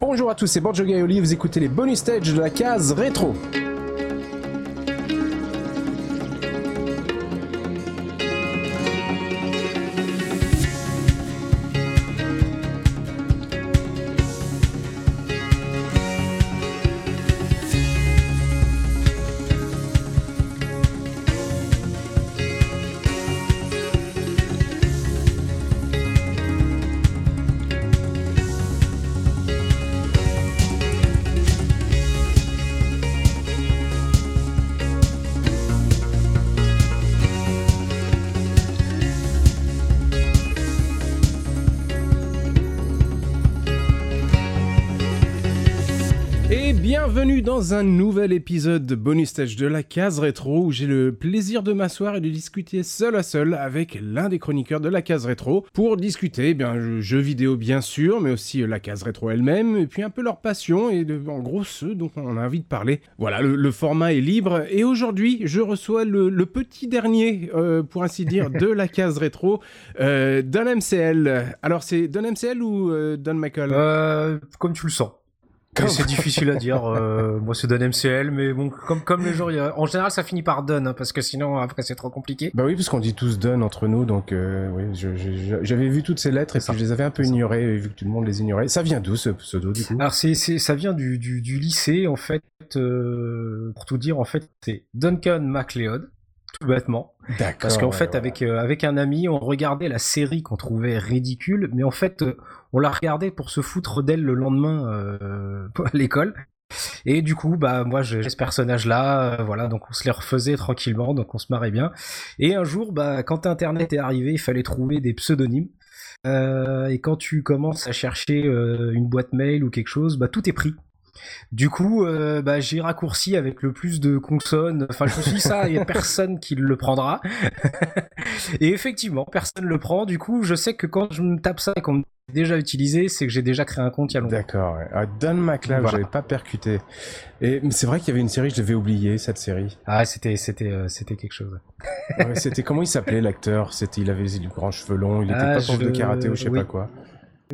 Bonjour à tous, c'est Borjo Gaioli, vous écoutez les bonus stages de la case rétro. Dans un nouvel épisode de bonus stage de la case rétro où j'ai le plaisir de m'asseoir et de discuter seul à seul avec l'un des chroniqueurs de la case rétro pour discuter eh bien jeux vidéo bien sûr mais aussi euh, la case rétro elle-même et puis un peu leur passion et de- en gros ceux dont on a envie de parler. Voilà, le, le format est libre et aujourd'hui je reçois le, le petit dernier euh, pour ainsi dire de la case rétro euh, Don MCL. Alors c'est Don MCL ou euh, Don Michael? Euh, comme tu le sens. C'est difficile à dire. euh, moi, c'est Don MCL, mais bon, comme comme les gens, il y a- en général, ça finit par Don, hein, parce que sinon, après, c'est trop compliqué. Bah oui, parce qu'on dit tous Don entre nous, donc euh, oui, j'avais vu toutes ces lettres et puis je les avais un peu ignorées, vu que tout le monde les ignorait. Ça vient d'où ce pseudo du coup? Alors, c'est c'est ça vient du du, du lycée, en fait. euh, pour tout dire, en fait, c'est Duncan MacLeod, tout bêtement. D'accord. Parce qu'en ouais, fait, ouais. avec euh, avec un ami, on regardait la série qu'on trouvait ridicule, mais en fait, euh, on la regardait pour se foutre d'elle le lendemain euh, à l'école. Et du coup, bah moi, j'ai ce personnage-là, euh, voilà, donc on se les refaisait tranquillement, donc on se marrait bien. Et un jour, bah quand Internet est arrivé, il fallait trouver des pseudonymes. Euh, et quand tu commences à chercher une boîte mail ou quelque chose, bah tout est pris. Du coup, bah, j'ai raccourci avec le plus de consonnes. Enfin, je suis ça, il y a personne qui le prendra. et effectivement, personne le prend. Du coup, je sais que quand je me tape ça et qu'on me déjà utilisé, c'est que j'ai déjà créé un compte il y a longtemps. D'accord. ouais. Ah, Don McLeod, Voilà. j'avais pas perpercuté. Et c'est vrai qu'il y avait une série, je l'avais oublié cette série. Ah, c'était, c'était, euh, c'était quelque chose. Ouais, C'était comment il s'appelait l'acteur? C'était, il avait les grands cheveux longs, il était Ah, pas prof de je- karaté ou je sais oui. pas quoi.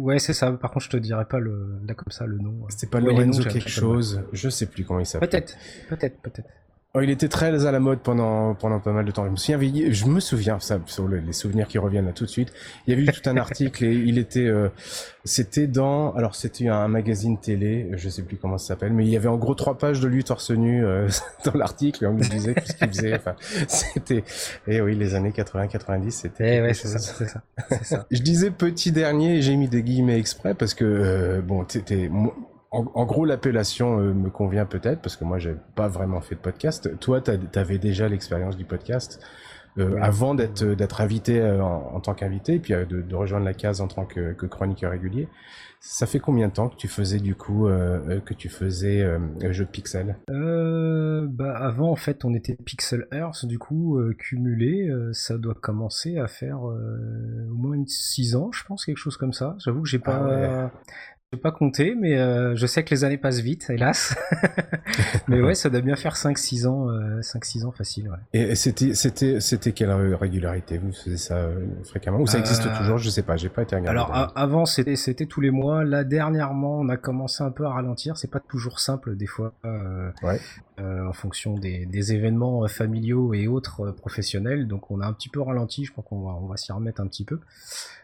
Ouais, c'est ça. Par contre, je te dirais pas le, là comme ça le nom. C'était pas Ouais, Lorenzo noms, quelque chose, je sais plus comment il s'appelait. Peut-être, peut-être, peut-être. Oh, il était très à la mode pendant, pendant pas mal de temps. Je me souviens, je me souviens, ça, sur le- les souvenirs qui reviennent là tout de suite. Il y avait eu tout un article et il était, euh, c'était dans, alors c'était un magazine télé, je sais plus comment ça s'appelle, mais il y avait en gros trois pages de lui torse nu euh, dans l'article et on nous disait tout ce qu'il faisait. Enfin, c'était, et oui, les années 80-90, c'était. Eh ouais, c'est ça, c'est ça. Je disais petit dernier, et j'ai mis des guillemets exprès parce que euh, bon, t'étais en, en gros l'appellation euh, me convient peut-être parce que moi j'ai pas vraiment fait de podcast. Toi, t'avais déjà l'expérience du podcast euh, avant d'être d'être invité euh, en, en tant qu'invité, puis euh, de, de rejoindre la case en tant que, que chroniqueur régulier. Ça fait combien de temps que tu faisais du coup euh, euh, que tu faisais euh, euh, jeu de pixels Euh, bah avant en fait on était Pixel Earth du coup euh, cumulé euh, ça doit commencer à faire euh, au moins 6 ans je pense quelque chose comme ça j'avoue que j'ai pas Ah ouais. J'ai pas compté mais euh, je sais que les années passent vite hélas mais ouais ça doit bien faire 5 6 ans 5 6 ans facile ouais. Et et c'était c'était c'était quelle euh, régularité? Vous faisiez ça euh, fréquemment? Ou ça existe Euh, toujours? Je sais pas, j'ai pas été regardé. Alors avant c'était c'était tous les mois. Là dernièrement on a commencé un peu à ralentir. C'est pas toujours simple des fois euh, Ouais. euh, en fonction des, des événements euh, familiaux et autres euh, professionnels. Donc on a un petit peu ralenti. Je crois qu'on va on va s'y remettre un petit peu.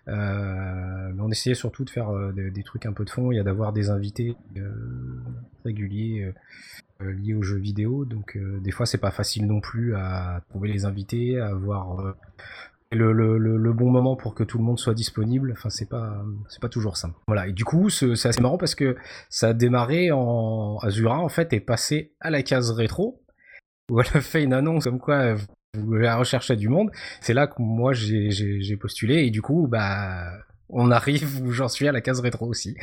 Euh, mais on essayait surtout de faire euh, des, des trucs un peu de fond. Il y a d'avoir des invités euh, réguliers. euh, euh, liés aux jeux vidéo donc des fois c'est pas facile non plus à trouver les invités à avoir le, bon moment pour que tout le monde soit disponible. Enfin, c'est pas, c'est pas toujours simple. Voilà. Et du coup, ce- c'est assez marrant parce que ça a démarré en Azura, en fait, et passé à la case rétro, où elle a fait une annonce comme quoi vous la recherchez du monde. C'est là que moi, j'ai postulé, et du coup, bah, on arrive où j'en suis à la case rétro aussi.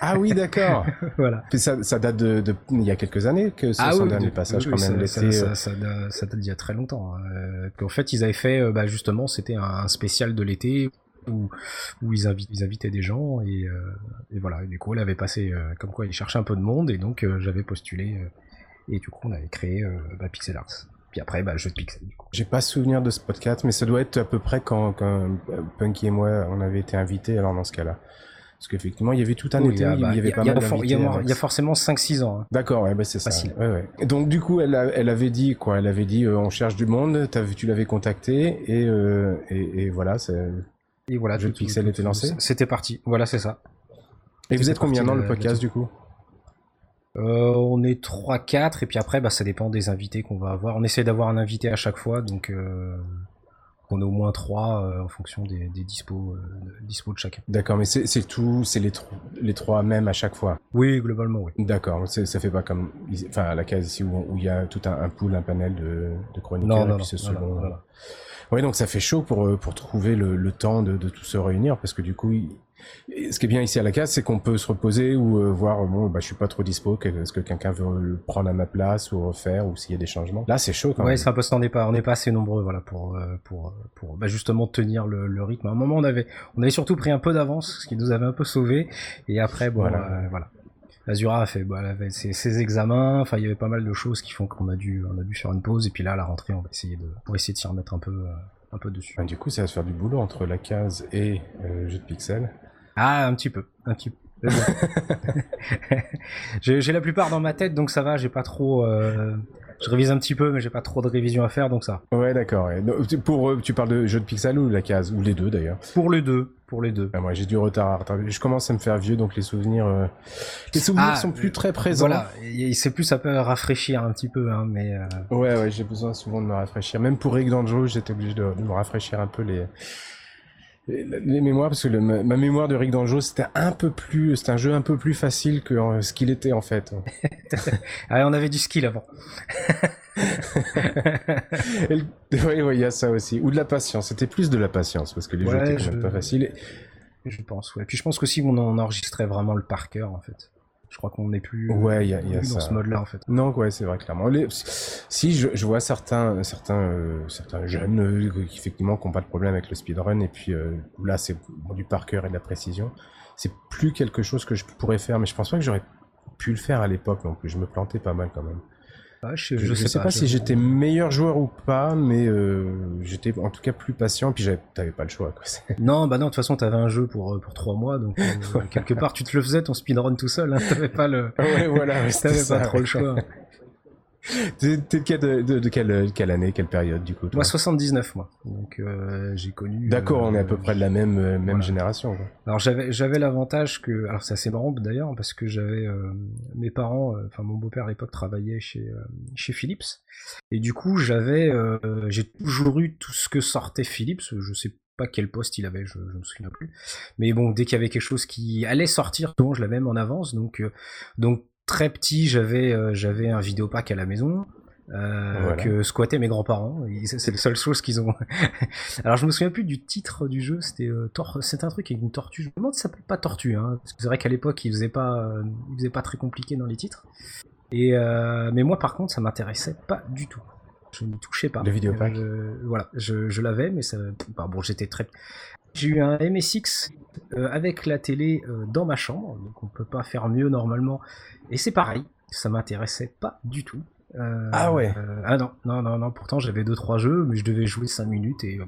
Ah oui, d'accord. voilà. Puis ça, ça date de, de- il y a quelques années que c'est son Ah oui, dernier de- passage oui, quand même ça, l'été. ça, ça, ça, date- d'il y a très longtemps. hein. Euh, qu'en fait, ils avaient fait, euh, bah, justement, c'était un spécial de l'été où, où ils, invi- ils invitaient des gens et, euh, et voilà. Et du coup, elle avait passé, euh, comme quoi ils cherchaient un peu de monde et donc j'avais postulé et du coup on avait créé bah, Pixel Arts. Puis après, bah, jeu de pixel. Du coup. J'ai pas souvenir de ce podcast, mais ça doit être à peu près quand, quand euh, Punky et moi on avait été invités. Alors dans ce cas-là, Parce qu'effectivement, il y avait tout un été, il y avait pas mal Il y, a forcément 5-6 ans. Hein. D'accord, ouais, bah c'est ça. Ouais, ouais. Donc du coup, elle, elle avait dit quoi Elle avait dit, on cherche du monde. tu l'avais contacté et, et, et voilà, et voilà, Jeu Pixel était lancé. C'était parti. Voilà, c'est ça. Et vous êtes combien dans le podcast du coup? Euh, on est 3-4 et puis après bah, ça dépend des invités qu'on va avoir. On essaie d'avoir un invité à chaque fois donc euh, on est au moins 3 euh, en fonction des, des dispos, de chacun. D'accord mais c'est tout, c'est les, les 3 mêmes à chaque fois? Oui globalement oui. D'accord, ça fait pas comme enfin la case ici où il y a tout un, pool, un panel de, de chroniqueurs non, non, et puis non, Oui, donc ça fait chaud pour, pour trouver le, le temps de, de, tout se réunir parce que du coup, ce qui est bien ici à la case, c'est qu'on peut se reposer ou euh, voir, bon, bah, je suis pas trop dispo, est-ce que quelqu'un veut le prendre à ma place ou refaire ou s'il y a des changements. Là, c'est chaud quand ouais, c'est un peu on n'est pas, on pas assez nombreux, voilà, pour, euh, pour, pour, bah, justement tenir le, rythme. À un moment, on avait, on avait surtout pris un peu d'avance, ce qui nous avait un peu sauvé. Et après, bon, voilà. Euh, voilà. Azura a fait, bah, avait ses, examens, enfin, il y avait pas mal de choses qui font qu'on a dû, on a dû faire une pause. Et puis là, à la rentrée, on va essayer de, pour essayer de s'y remettre un peu, un peu dessus. du coup, ça va se faire du boulot entre la case et le jeu de pixels. Ah, un petit peu, un petit peu. j'ai la plupart dans ma tête, donc ça va. J'ai pas trop. Euh, je révise un petit peu, mais j'ai pas trop de révision à faire, donc ça. Ouais, d'accord. Pour, euh, tu parles de jeu de pixel ou la case ou les deux d'ailleurs? Pour les deux, pour les deux. Ah, moi, j'ai du retard, Je commence à me faire vieux, donc les souvenirs, euh, les souvenirs ah, sont plus très présents. Voilà, c'est plus ça peut rafraîchir un petit peu, hein, mais. Ouais, ouais, j'ai besoin souvent de me rafraîchir. Même pour Rick Danjo, j'étais obligé de, de me rafraîchir un peu les les mémoires parce que ma, mémoire de Rick Danjo c'était un peu plus c'est un jeu un peu plus facile que euh, ce qu'il était en fait. Ah, on avait du skill avant. Oui il y a ça aussi. Ou de la patience. C'était plus de la patience parce que les jeux étaient quand même pas faciles. Je pense ouais. Puis je pense qu'aussi on enregistrait vraiment le par cœur en fait je crois qu'on n'est plus, ouais, y a, y a dans ce mode-là en fait. Non, ouais, c'est vrai clairement. si je, je, vois certains, certains, euh, certains jeunes euh, qui effectivement qui n'ont pas de problème avec le speedrun et puis euh, là c'est du par cœur et de la précision, c'est plus quelque chose que je pourrais faire, mais je pense pas que j'aurais pu le faire à l'époque non plus. Je me plantais pas mal quand même je, sais, pas, si j'étais meilleur joueur ou pas, mais euh, j'étais en tout cas plus patient. Et puis t'avais pas le choix. Quoi. Non, bah non. De toute façon, t'avais un jeu pour euh, pour trois mois, donc euh, quelque part, tu te le faisais ton speedrun tout seul. Hein, t'avais pas le. Ouais, voilà. t'avais pas trop le choix. T'es de, de, de, quelle, quelle, année, quelle période du coup Moi 79 moi. Donc euh, j'ai connu. D'accord, on est à peu près de la même euh, même génération. Quoi. Alors j'avais j'avais l'avantage que alors c'est assez marrant d'ailleurs parce que j'avais euh, mes parents, enfin mon beau-père à l'époque travaillait chez chez Philips et du coup j'avais j'ai toujours eu tout ce que sortait Philips. Je sais pas quel poste il avait, je, je me souviens plus. Mais bon, dès qu'il y avait quelque chose qui allait sortir, je l'avais même en avance. Donc, donc très petit, j'avais euh, j'avais un vidéopack à la maison. Euh, que squattaient mes grands-parents. C'est la seule chose qu'ils ont. Alors je me souviens plus du titre du jeu. C'était euh, c'est un truc avec une tortue. Je me demande si ça s'appelle pas tortue, hein, parce que c'est vrai qu'à l'époque il faisait pas, il faisait pas très compliqué dans les titres. Et mais moi par contre ça m'intéressait pas du tout. Je ne touchais pas. Le vidéopack. voilà, je, je l'avais, mais ça, bah, bon j'étais très. J'ai eu un MSX avec la télé dans ma chambre, donc on peut pas faire mieux normalement et c'est pareil, ça m'intéressait pas du tout. Euh, ah ouais euh, Ah non, non, non, non, pourtant j'avais 2-3 jeux, mais je devais jouer 5 minutes et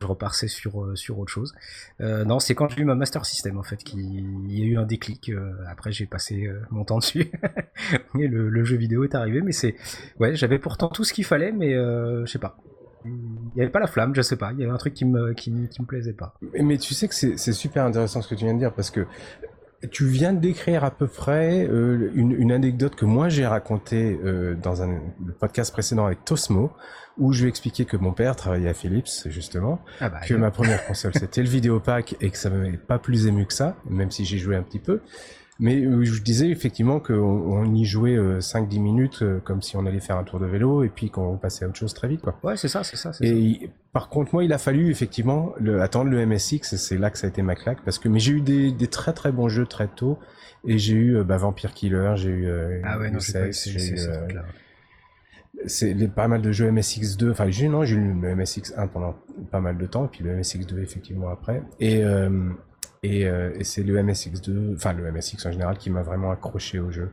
je repassais sur, euh, sur autre chose. non, c'est quand j'ai eu ma Master System en fait qu'il y a eu un déclic. après j'ai passé mon temps dessus et le, jeu vidéo est arrivé, mais c'est. Ouais, j'avais pourtant tout ce qu'il fallait, mais je sais pas. Il n'y avait pas la flamme, je sais pas. Il y avait un truc qui me, qui, qui me plaisait pas. Mais, mais tu sais que c'est super intéressant ce que tu viens de dire parce que tu viens de décrire à peu près euh, une, anecdote que moi j'ai racontée euh, dans un podcast précédent avec Tosmo, où je lui expliquais que mon père travaillait à Philips justement, ah bah, que ma première console c'était le Vidéopack et que ça m'avait pas plus ému que ça, même si j'ai joué un petit peu. Mais euh, je disais effectivement qu'on on y jouait 5-10 minutes comme si on allait faire un tour de vélo et puis qu'on passait à autre chose très vite. Quoi. Ouais, c'est ça, c'est ça. Et par contre, moi, il a fallu effectivement le, attendre le MSX, et c'est là que ça a été ma claque, parce que mais j'ai eu des, des, très très bons jeux très tôt, et j'ai eu euh, bah, Vampire Killer, j'ai eu euh, ah ouais, non, j'ai eu euh, c'est pas mal de jeux MSX2, enfin j'ai non j'ai eu le MSX1 pendant pas mal de temps, et puis le MSX2 effectivement après, et et, et c'est le MSX2, enfin le MSX en général qui m'a vraiment accroché au jeu.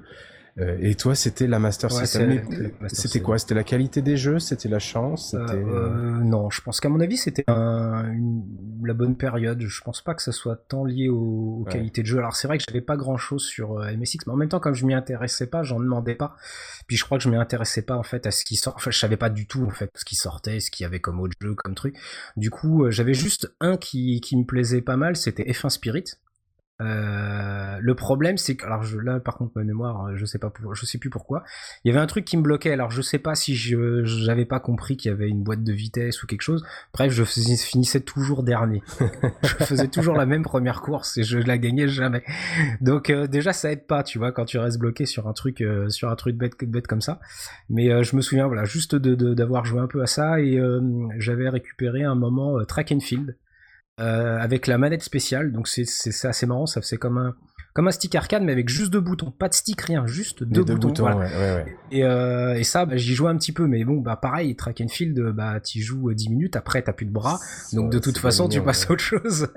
Euh, et toi, c'était la Master System. C'était quoi? C'était la qualité des jeux? C'était la chance? Euh, euh, Non, je pense qu'à mon avis, c'était la bonne période. Je pense pas que ça soit tant lié aux, qualités de jeu. Alors c'est vrai que j'avais pas grand chose sur MSX, mais en même temps, comme je m'y intéressais pas, j'en demandais pas. Puis je crois que je m'y intéressais pas en fait à ce qui sort. Enfin, je savais pas du tout en fait ce qui sortait, ce qu'il y avait comme autre jeu, comme truc. Du coup, j'avais juste un qui, qui me plaisait pas mal, c'était F1 Spirit. Euh, le problème, c'est que alors je, là, par contre, ma mémoire, euh, je sais pas, je sais plus pourquoi. Il y avait un truc qui me bloquait. Alors je sais pas si je j'avais pas compris qu'il y avait une boîte de vitesse ou quelque chose. Bref, je finissais toujours dernier. je faisais toujours la même première course et je la gagnais jamais. Donc euh, déjà, ça aide pas, tu vois, quand tu restes bloqué sur un truc, sur un truc bête, bête comme ça. Mais je me souviens, voilà, juste de d'avoir joué un peu à ça et j'avais récupéré un moment track and field. Euh, avec la manette spéciale. Donc c'est assez marrant, ça faisait comme un comme un stick arcade mais avec juste deux boutons, pas de stick rien, juste deux, boutons. Et, euh, et, ça, bah, j'y jouais un petit peu, mais bon, bah pareil, track and field, bah t'y joues 10 minutes, après t'as plus de bras, donc de toute façon tu passes à autre chose.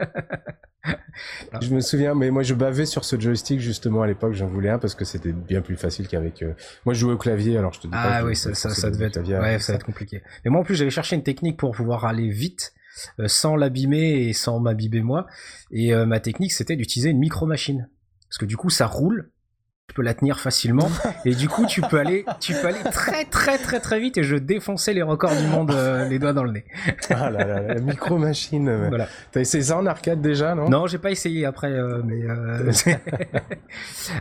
je me souviens, mais moi je bavais sur ce joystick justement à l'époque, j'en voulais un parce que c'était bien plus facile qu'avec. Euh, moi je jouais au clavier, alors je te dis ah, pas. Ah oui, ça, ça, ça devait être. ouais, ça va être compliqué. Mais moi en plus j'avais cherché une technique pour pouvoir aller vite euh, sans l'abîmer et sans m'abîmer moi. Et euh, ma technique, c'était d'utiliser une micro machine. Parce que du coup, ça roule, tu peux la tenir facilement et du coup tu peux aller tu peux aller très très très très vite et je défonçais les records du monde euh, les doigts dans le nez. ah là là, la micro machine. Voilà. T'as essayé ça en arcade déjà non? Non, j'ai pas essayé après euh, mais euh...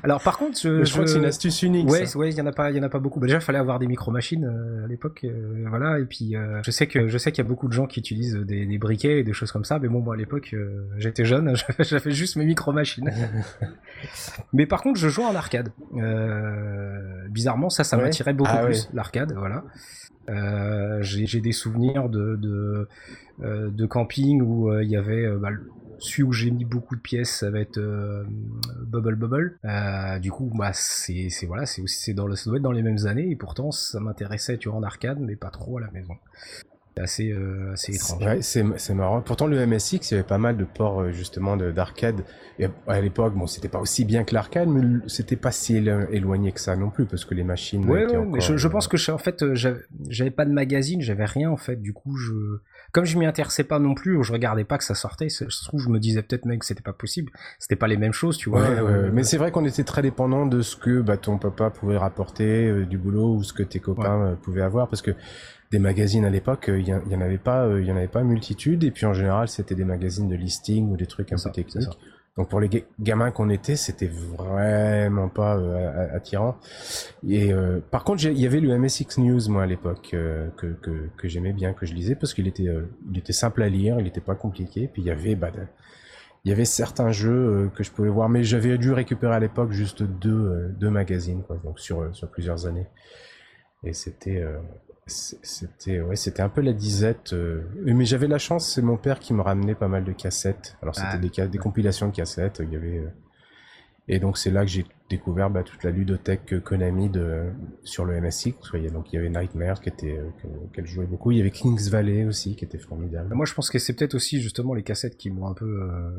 Alors par contre, je, je, crois que c'est une astuce unique. Ouais, ouais, il y en a pas il y en a pas beaucoup. Bah, déjà, il fallait avoir des micro machines à l'époque voilà et puis je sais que je sais qu'il y a beaucoup de gens qui utilisent des, des, briquets et des choses comme ça mais bon moi à l'époque j'étais jeune, j'avais juste mes micro machines. mais par contre, je jouais en arcade euh, bizarrement, ça, ça m'attirait beaucoup ah plus, l'arcade, voilà. Euh, j'ai des souvenirs de, de, euh, de camping où il y avait bah, celui où j'ai mis beaucoup de pièces, ça va être Bubble Bubble. du coup, bah c'est voilà, c'est aussi dans le, ça doit être dans les mêmes années et pourtant ça m'intéressait, tu vois, en arcade, mais pas trop à la maison assez, euh, assez étrange. Ouais, c'est marrant. Pourtant, le MSX, il y avait pas mal de ports euh, justement d'arcade. À l'époque, bon, c'était pas aussi bien que l'arcade, mais c'était pas si éloigné que ça non plus, parce que les machines. Ouais, ouais mais je, je, pense que en fait, euh, j'avais pas de magazine, j'avais rien en fait. Du coup, je, comme je m'y intéressais pas non plus, je regardais pas que ça sortait. Je trouve, je me disais peut-être même que c'était pas possible. C'était pas les mêmes choses, tu vois. Ouais, mais c'est vrai qu'on était très dépendant de ce que bah, ton papa pouvait rapporter du boulot ou ce que tes copains pouvaient avoir, parce que des magazines à l'époque, euh, il y, en avait pas, euh, il y en avait pas multitude. Et puis en général, c'était des magazines de listing ou des trucs un peu techniques. Donc pour les gamins qu'on était, c'était vraiment pas euh, attirant. Et par contre, il y avait le MSX News moi à l'époque que, que, que j'aimais bien, que je lisais parce qu'il était il était simple à lire, il était pas compliqué. Puis il y avait bah, il y avait certains jeux que je pouvais voir, mais j'avais dû récupérer à l'époque juste deux, deux magazines, quoi, donc sur, sur plusieurs années. Et c'était c'était ouais, c'était un peu la disette. Euh, mais j'avais la chance, c'est mon père qui me ramenait pas mal de cassettes. Alors c'était ah. des, des compilations de cassettes. Il y avait euh, et donc c'est là que j'ai découvert bah, toute la ludothèque Konami de, sur le MSX. Donc il y avait Nightmare qui était euh, qu'elle jouait beaucoup. Il y avait Kings Valley aussi qui était formidable. Moi je pense que c'est peut-être aussi justement les cassettes qui m'ont un peu euh,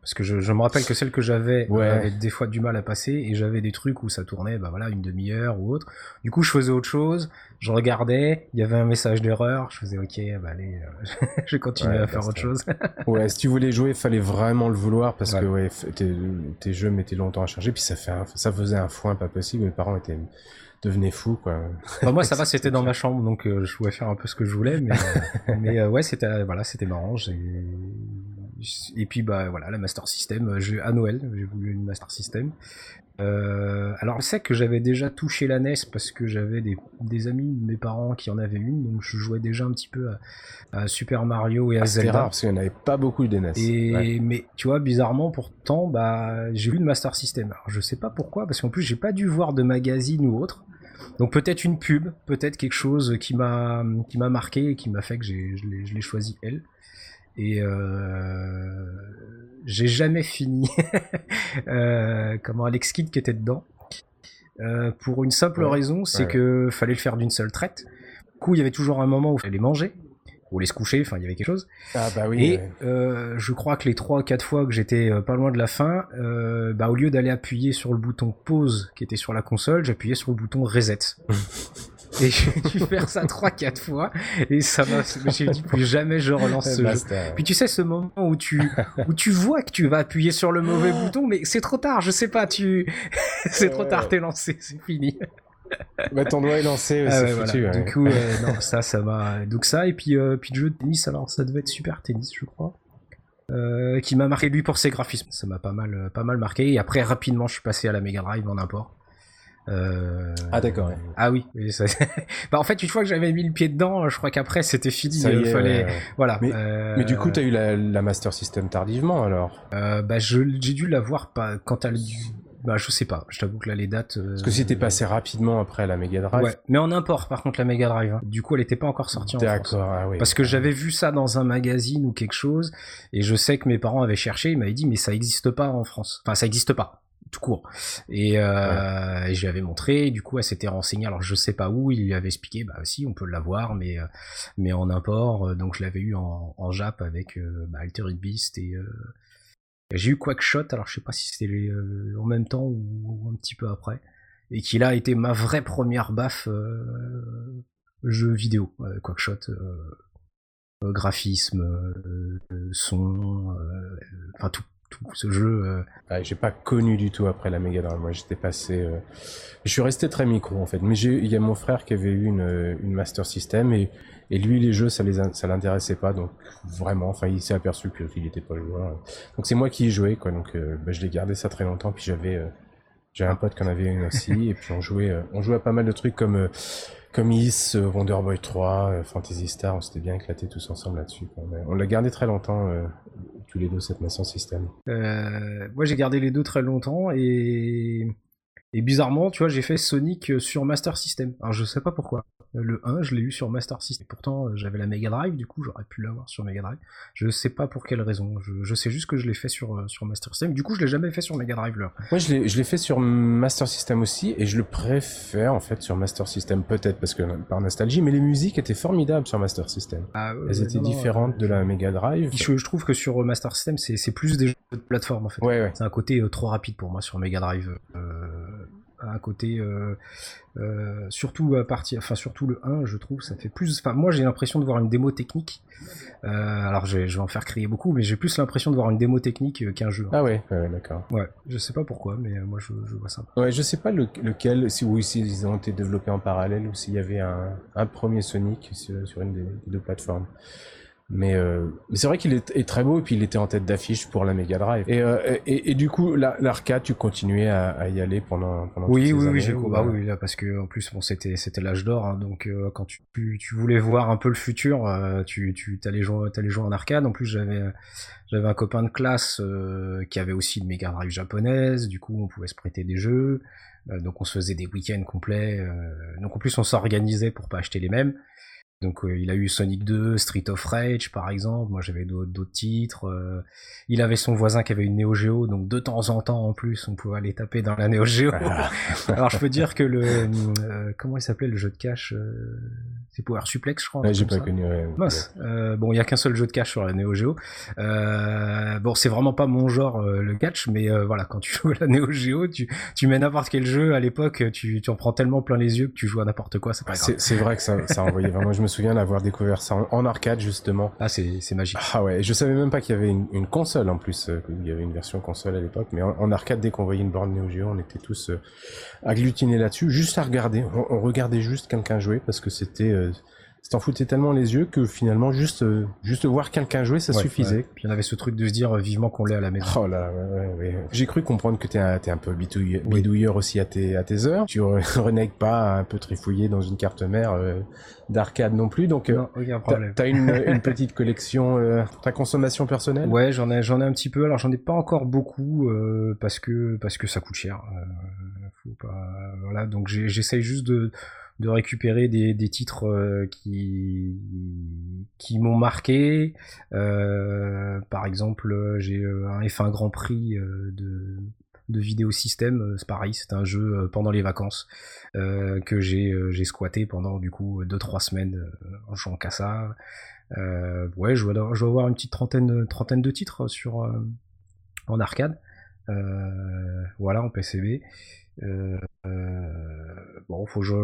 parce que je, je, me rappelle que celles que j'avais ouais. avaient des fois du mal à passer et j'avais des trucs où ça tournait bah voilà une demi-heure ou autre. Du coup je faisais autre chose. Je regardais, il y avait un message d'erreur. Je faisais ok bah allez euh, je vais à faire autre chose. ouais si tu voulais jouer il fallait vraiment le vouloir parce que ouais tes, tes jeux mettaient longtemps à charger puis ça fait un, ça faisait un foin pas possible. Mes parents étaient devenaient fous quoi. Bah, moi ça va, c'était dans ma chambre donc euh, je pouvais faire un peu ce que je voulais, mais, euh, mais euh, ouais c'était voilà c'était marrant. Et puis bah voilà la Master System, à Noël j'ai voulu une Master System. Euh, alors je sais que j'avais déjà touché la NES parce que j'avais des, des, amis de mes parents qui en avaient une, donc je jouais déjà un petit peu à, Super Mario et à ah, Zelda. rare parce qu'il n'y en avait pas beaucoup de NES. Et, Mais tu vois, bizarrement pourtant, bah, j'ai vu le Master System. Alors je sais pas pourquoi, parce qu'en plus j'ai pas dû voir de magazine ou autre. Donc peut-être une pub, peut-être quelque chose qui m'a qui m'a marqué et qui m'a fait que je l'ai choisi elle. Et euh, j'ai jamais fini euh, comment Alex Kidd qui était dedans. Euh, pour une simple raison, c'est que fallait le faire d'une seule traite. Du coup, il y avait toujours un moment où il fallait manger. ou aller se coucher. Enfin, il y avait quelque chose. Ah bah oui. Et euh, je crois que les trois quatre fois que j'étais euh, pas loin de la fin, bah au lieu d'aller appuyer sur le bouton pause qui était sur la console, j'appuyais sur le bouton reset. et j'ai dû faire ça trois quatre fois et ça m'a j'ai dit plus jamais je relance ce jeu. Puis tu sais ce moment où tu où tu vois que tu vas appuyer sur le mauvais bouton mais c'est trop tard, je sais pas, tu c'est trop tard, t'es lancé, c'est fini. bah, ton doigt est lancé, ah c'est foutu. Du coup, euh, non, ça, ça va. Donc ça, et puis, euh, puis le jeu de tennis, alors ça devait être Super Tennis, je crois. Euh, qui m'a marqué lui pour ses graphismes. Ça m'a pas mal, pas mal marqué. Et après, rapidement, je suis passé à la Mega Drive en import. Euh... Ah d'accord. Ah oui. Ça... bah en fait une fois que j'avais mis le pied dedans, je crois qu'après c'était fini. il fallait. Voilà. Mais, mais, du coup t'as eu la, la, Master System tardivement alors? Euh, bah j'ai dû l'avoir pas quand elle bah, je sais pas. Je t'avoue que là, les dates. Parce que c'était passé rapidement après la Mega Drive. Ouais. Mais en import, par contre, la Mega Drive. Hein. Du coup, elle était pas encore sortie en France. D'accord, ah oui. Parce que j'avais vu ça dans un magazine ou quelque chose. Et je sais que mes parents avaient cherché. Ils m'avaient dit, mais ça existe pas en France. Enfin, ça existe pas. Tout court. Et, euh, et je lui avais montré. Du coup, elle s'était renseignée. Alors, je sais pas où. Il lui avait expliqué, bah, si, on peut l'avoir, mais, euh, mais en import. Donc, je l'avais eu en, en Jap avec euh, bah, Altered Beast et. Euh, j'ai eu Quackshot, alors je sais pas si c'était euh, en même temps ou, un petit peu après, et qui là a été ma vraie première baffe euh, jeu vidéo. Euh, Quackshot, graphisme, son, enfin tout, ce jeu. j'ai pas connu du tout après la Mega Drive. Moi, j'étais passé. Je suis resté très micro en fait. Mais il y a mon frère qui avait eu une, Master System et et lui, les jeux, ça les ça l'intéressait pas, donc vraiment, enfin, il s'est aperçu qu'il était pas joueur. Donc c'est moi qui y jouais, quoi. Donc euh, bah, je l'ai gardé ça très longtemps. Puis j'avais euh, un pote qui en avait une aussi, et puis on jouait euh, on jouait à pas mal de trucs comme comme Is, Wonder Boy 3, Fantasy Star. On s'était bien éclaté tous ensemble là-dessus. On l'a gardé très longtemps. tous les deux cette Master System. moi j'ai gardé les deux très longtemps et et bizarrement, tu vois, j'ai fait Sonic sur Master System. Alors je sais pas pourquoi. Le 1, je l'ai eu sur Master System. Pourtant, euh, j'avais la Mega Drive, du coup, j'aurais pu l'avoir sur Mega Drive. Je sais pas pour quelle raison. Je, sais juste que je l'ai fait sur, euh, sur Master System. Du coup, je l'ai jamais fait sur Mega Drive, là. Moi, je l'ai fait sur Master System aussi, et je le préfère, en fait, sur Master System, peut-être parce que par nostalgie, mais les musiques étaient formidables sur Master System. Ah, Elles étaient différentes de la Mega Drive. Je, trouve que sur euh, Master System, c'est plus des jeux de plateforme, en fait. Ouais. C'est un côté trop rapide pour moi sur Mega Drive. Euh, un côté euh, euh, surtout à partir enfin surtout le 1 je trouve ça fait plus enfin moi j'ai l'impression de voir une démo technique euh, alors je, vais en faire crier beaucoup mais j'ai plus l'impression de voir une démo technique qu'un jeu. Ah ouais, d'accord. Ouais. Je sais pas pourquoi mais moi je, vois ça. Ouais je sais pas lequel si oui ils ont été développés en parallèle ou s'il y avait un, un premier Sonic sur, une des deux plateformes mais, euh, mais c'est vrai qu'il est, très beau et puis il était en tête d'affiche pour la Mega Drive. Et, euh, et, et, du coup, l'arcade, tu continuais à, à, y aller pendant, pendant oui, oui, oui, j'ai bah oui, là, parce que en plus, bon, c'était c'était l'âge d'or, hein, donc euh, quand tu, tu voulais voir un peu le futur, euh, tu tu t'allais jouer t'allais jouer en arcade. En plus, j'avais j'avais un copain de classe qui avait aussi une Mega Drive japonaise. Du coup, on pouvait se prêter des jeux. donc on se faisait des week-ends complets. donc en plus, on s'organisait pour pas acheter les mêmes. Donc euh, il a eu Sonic 2, Street of Rage par exemple, moi j'avais d'autres titres. Euh, il avait son voisin qui avait une Neo Geo, donc de temps en temps en plus on pouvait aller taper dans la Neo Geo. Ah. Alors je peux dire que le... Euh, comment il s'appelait le jeu de cash c'est Power Suplex, je crois. Ouais, j'ai pas connu. Euh, bon, il y a qu'un seul jeu de catch sur la Neo Geo. Euh, bon, c'est vraiment pas mon genre euh, le catch, mais euh, voilà, quand tu joues à la Neo Geo, tu, tu mets n'importe quel jeu à l'époque, tu, tu en prends tellement plein les yeux que tu joues à n'importe quoi, c'est vrai que ça, ça envoyait vraiment. Je me souviens d'avoir découvert ça en, arcade justement. Ah, c'est c'est magique. Ah ouais, je savais même pas qu'il y avait une, une, console en plus. Il y avait une version console à l'époque, mais en, arcade, dès qu'on voyait une borne Neo Geo, on était tous agglutinés là-dessus, juste à regarder. On, on regardait juste quelqu'un jouer parce que c'était ça t'en foutait tellement les yeux que finalement juste euh, juste voir quelqu'un jouer ça suffisait. Puis il y avait ce truc de se dire euh, vivement qu'on l'ait à la maison. Oh là, j'ai cru comprendre que t'es un, es un peu bidouilleur, aussi à tes à tes heures. Tu renègues pas un peu trifouillé dans une carte mère euh, d'arcade non plus. Donc non, problème. T'as une, une petite collection, ta consommation personnelle? Ouais, j'en ai j'en ai un petit peu. Alors j'en ai pas encore beaucoup parce que parce que ça coûte cher. faut pas voilà donc j'essaye juste de de récupérer des, des titres euh, qui qui m'ont marqué. Euh, par exemple, j'ai euh, un F1 Grand Prix de de vidéo système. C'est pareil, c'est un jeu pendant les vacances que j'ai squatté pendant du coup 2-3 semaines en jouant qu'à ça. ouais, je dois, je avoir une petite trentaine, trentaine de titres sur en arcade. voilà, en PCB. bon, faut que je,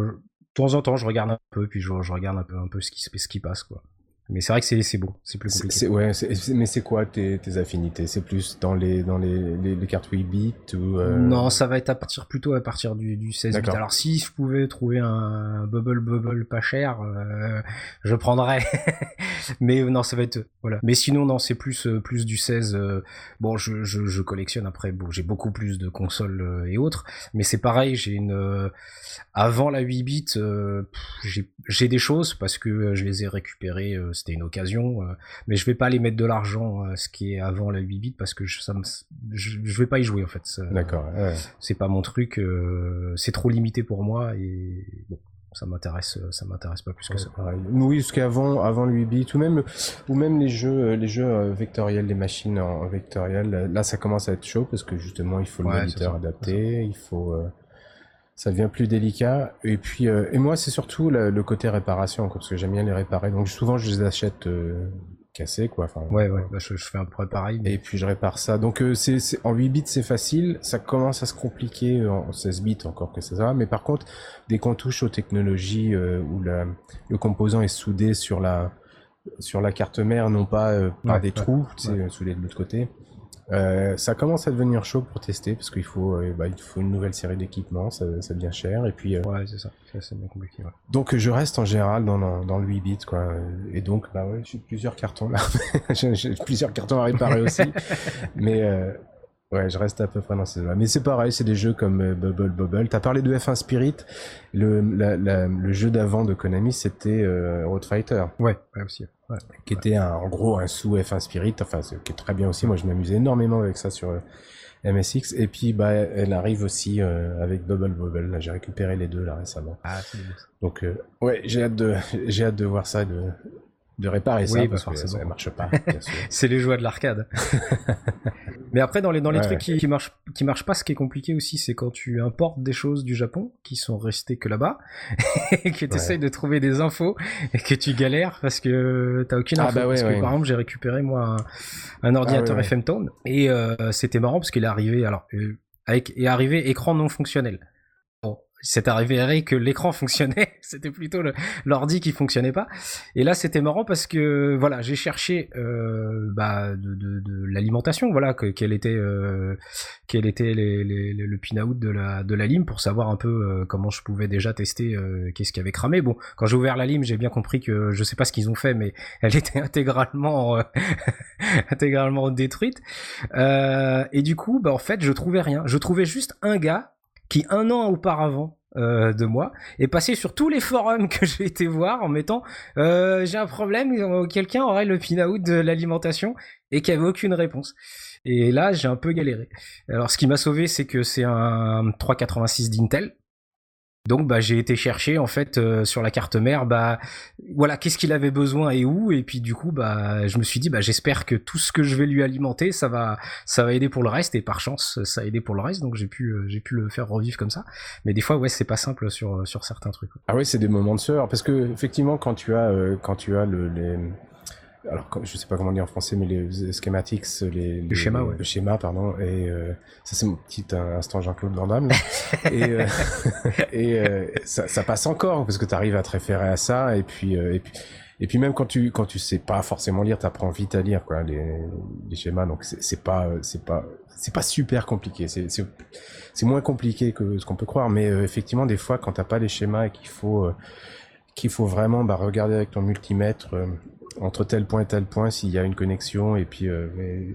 temps en temps, je regarde un peu, puis je, je regarde un peu, un peu ce qui, ce qui passe, quoi. Mais c'est vrai que c'est beau, c'est plus compliqué. ouais, mais c'est quoi tes, tes affinités? C'est plus dans les dans les, les, cartes 8 bits ou euh, Non, ça va être à partir plutôt à partir du, du 16 bits. Alors si je pouvais trouver un bubble bubble pas cher, euh, je prendrais. mais non, ça va être voilà. Mais sinon non, c'est plus euh, plus du 16. bon, je, je, je, collectionne après. Bon, j'ai beaucoup plus de consoles et autres, mais c'est pareil. J'ai une avant la 8 bits, j'ai des choses parce que je les ai récupérées c'était une occasion, euh, mais je vais pas aller mettre de l'argent, euh, ce qui est avant la 8 bits, parce que je, ça je, vais pas y jouer en fait. D'accord. C'est pas mon truc, euh, c'est trop limité pour moi et bon, ça m'intéresse ça m'intéresse pas plus que ça oui parce qu'avant avant le 8 bits ou même ou même les jeux les jeux vectoriels les machines en, vectoriel là ça commence à être chaud parce que justement il faut le moniteur adapté il faut ça devient plus délicat. Et puis, euh, et moi, c'est surtout le, côté réparation, parce que j'aime bien les réparer. Donc souvent, je les achète euh, cassés, quoi. Enfin, ouais, ouais. Bah, je, fais un peu pareil. Et puis je répare ça. Donc euh, c'est en 8 bits, c'est facile. Ça commence à se compliquer en 16 bits encore que ça va. Mais par contre, dès qu'on touche aux technologies où la, le composant est soudé sur la sur la carte mère, non pas par des trous, c'est soudé de l'autre côté. Euh, ça commence à devenir chaud pour tester parce qu'il faut, euh, bah, il faut une nouvelle série d'équipements, ça, ça, devient cher et puis. Euh, ouais, c'est ça, c'est bien compliqué. Ouais. Donc je reste en général dans, dans, dans, le 8 bits quoi, et donc bah ouais, j'ai plusieurs cartons là, j'ai plusieurs cartons à réparer aussi, mais Ouais, je reste à peu près dans ces là Mais c'est pareil, c'est des jeux comme euh, Bubble Bubble. T'as parlé de F1 Spirit. Le, le jeu d'avant de Konami, c'était euh, Road Fighter. Ouais, ouais aussi. Ouais. Qui était un, en gros un sous F1 Spirit. Enfin, qui est très bien aussi. Moi, je m'amusais énormément avec ça sur euh, MSX. Et puis, bah, elle arrive aussi euh, avec Bubble Bubble. J'ai récupéré les deux là récemment. Ah, c'est Donc, ouais, j'ai hâte de, j'ai hâte de voir ça, de, de réparer ça parce que ça marche pas. c'est les joies de l'arcade. Mais après dans les dans les trucs qui, qui marchent qui marchent pas, ce qui est compliqué aussi, c'est quand tu importes des choses du Japon qui sont restées que là-bas et que tu essayes de trouver des infos et que tu galères parce que t'as aucune ah info. bah parce que par exemple j'ai récupéré moi un, ordinateur ah FM Tone et euh, c'était marrant parce qu'il est arrivé alors euh, avec est arrivé écran non fonctionnel c'est arrivé que l'écran fonctionnait, c'était plutôt l'ordi qui fonctionnait pas. Et là, c'était marrant parce que voilà, j'ai cherché euh, bah, de, de, de l'alimentation, voilà, que, quel était euh, quel était le pin-out de la de la lime pour savoir un peu euh, comment je pouvais déjà tester euh, qu'est-ce qui avait cramé. Bon, quand j'ai ouvert la lime, j'ai bien compris que je sais pas ce qu'ils ont fait, mais elle était intégralement euh, intégralement détruite. et du coup, bah en fait, je trouvais rien. Je trouvais juste un gars qui un an auparavant euh, de moi est passé sur tous les forums que j'ai été voir en mettant euh, j'ai un problème, euh, quelqu'un aurait le pin-out de l'alimentation et qui avait aucune réponse. Et là, j'ai un peu galéré. Alors, ce qui m'a sauvé, c'est que c'est un 386 d'Intel, donc bah j'ai été chercher en fait euh, sur la carte mère bah voilà qu'est-ce qu'il avait besoin et où. Et puis du coup bah je me suis dit bah j'espère que tout ce que je vais lui alimenter ça va ça va aider pour le reste. Et par chance ça a aidé pour le reste. Donc j'ai pu euh, j'ai pu le faire revivre comme ça. Mais des fois ouais c'est pas simple sur sur certains trucs. Ah ouais c'est des moments de sueur. Parce que effectivement quand tu as euh, quand tu as le les alors je sais pas comment dire en français, mais les schematics, les, le schéma, ouais. le schéma, pardon. Et euh, ça c'est mon petit instant Jean-Claude Van Damme. et euh, et euh, ça, ça, passe encore parce que tu arrives à te référer à ça. Et puis et puis et puis même quand tu quand tu sais pas forcément lire, t'apprends vite à lire quoi les, les schémas. Donc c'est pas c'est pas c'est pas super compliqué. C'est c'est moins compliqué que ce qu'on peut croire. Mais effectivement des fois quand t'as pas les schémas et qu'il faut qu'il faut vraiment bah, regarder avec ton multimètre entre tel point et tel point s'il y a une connexion et puis euh,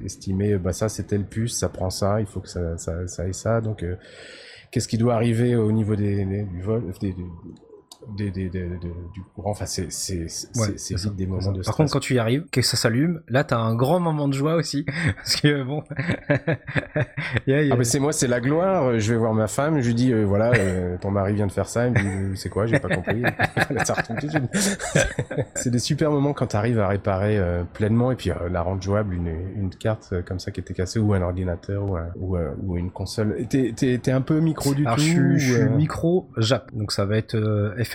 estimer bah ça c'est telle puce ça prend ça il faut que ça ça, ça ait ça. Donc euh, qu'est-ce qui doit arriver au niveau des, du vol des, des, des, du courant. Enfin, c'est c'est c'est des moments de stress. Par contre, quand tu y arrives, que ça s'allume, là, t'as un grand moment de joie aussi, parce que bon. Ah mais c'est moi, c'est la gloire. Je vais voir ma femme, je lui dis euh, voilà, euh, ton mari vient de faire ça. Il me dit euh, c'est quoi, j'ai pas compris. c'est des super moments quand t'arrives à réparer pleinement et puis la rendre jouable une, une carte comme ça qui était cassée ou un ordinateur ou, ou, ou, une console. T'es un peu micro du Alors, tout. Je, je suis micro Jap, donc ça va être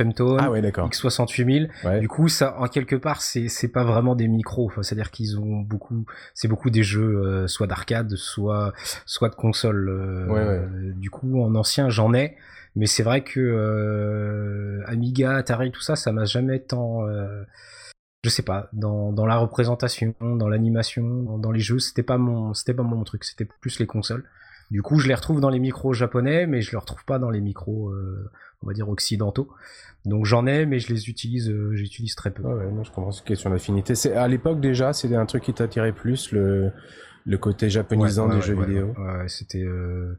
Tone, ah ouais, X68000. Du coup, ça en quelque part, c'est c'est pas vraiment des micros. C'est-à-dire qu'ils ont beaucoup, c'est beaucoup des jeux soit d'arcade, soit soit de console. Euh, du coup, en ancien, j'en ai, mais c'est vrai que euh, Amiga, Atari, tout ça, ça m'a jamais tant euh, je sais pas, dans, dans la représentation, dans l'animation, dans, les jeux, c'était pas mon c'était pas mon truc, c'était plus les consoles. Du coup, je les retrouve dans les micros japonais, mais je les retrouve pas dans les micros, on va dire occidentaux. Donc j'en ai, mais je les utilise, j'utilise très peu. ouais, je comprends cette question d'affinité. C'est à l'époque déjà, c'était un truc qui t'attirait plus le le côté japonisant des jeux vidéo. Ouais, c'était, euh,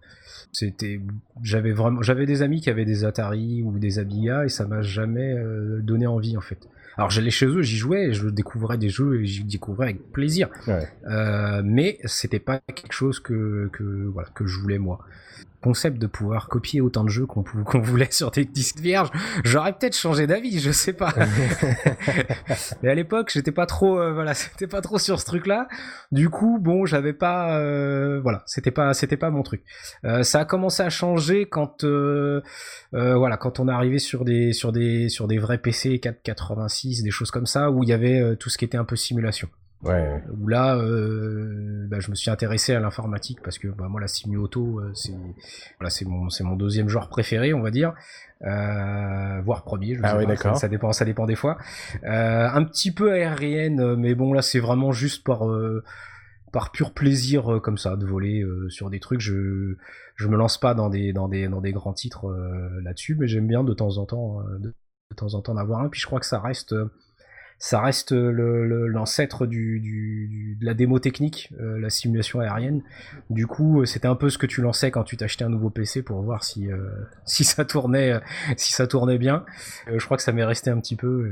c'était, j'avais vraiment, j'avais des amis qui avaient des Atari ou des Amiga et ça m'a jamais euh, donné envie en fait. Alors j'allais chez eux, j'y jouais, je découvrais des jeux et j'y découvrais avec plaisir. Euh, mais c'était pas quelque chose que, que voilà que je voulais moi concept de pouvoir copier autant de jeux qu'on voulait sur des disques vierges, j'aurais peut-être changé d'avis, je sais pas. Mais à l'époque, j'étais pas trop, euh, voilà, c'était pas trop sur ce truc-là. Du coup, bon, j'avais pas, euh, voilà, c'était pas, c'était pas mon truc. Euh, ça a commencé à changer quand, voilà, quand on est arrivé sur des, sur des, sur des vrais PC 486, des choses comme ça, où il y avait tout ce qui était un peu simulation. Ouais. Où là, euh, bah, je me suis intéressé à l'informatique parce que bah, moi la simu auto, euh, c'est voilà, c'est mon c'est mon deuxième genre préféré, on va dire, euh, voire premier. Je ah oui, d'accord. Ça, dépend, ça dépend des fois. Euh, un petit peu aérienne, mais bon là c'est vraiment juste par euh, par pur plaisir comme ça de voler sur des trucs. Je je me lance pas dans des dans des dans des grands titres là-dessus, mais j'aime bien de temps en temps de, de temps en temps d'avoir un. Puis je crois que ça reste ça reste l'ancêtre de la démo technique, euh, la simulation aérienne. Du coup, euh, c'était un peu ce que tu lançais quand tu t'achetais un nouveau PC pour voir si euh, si ça tournait si ça tournait bien. je crois que ça m'est resté un petit peu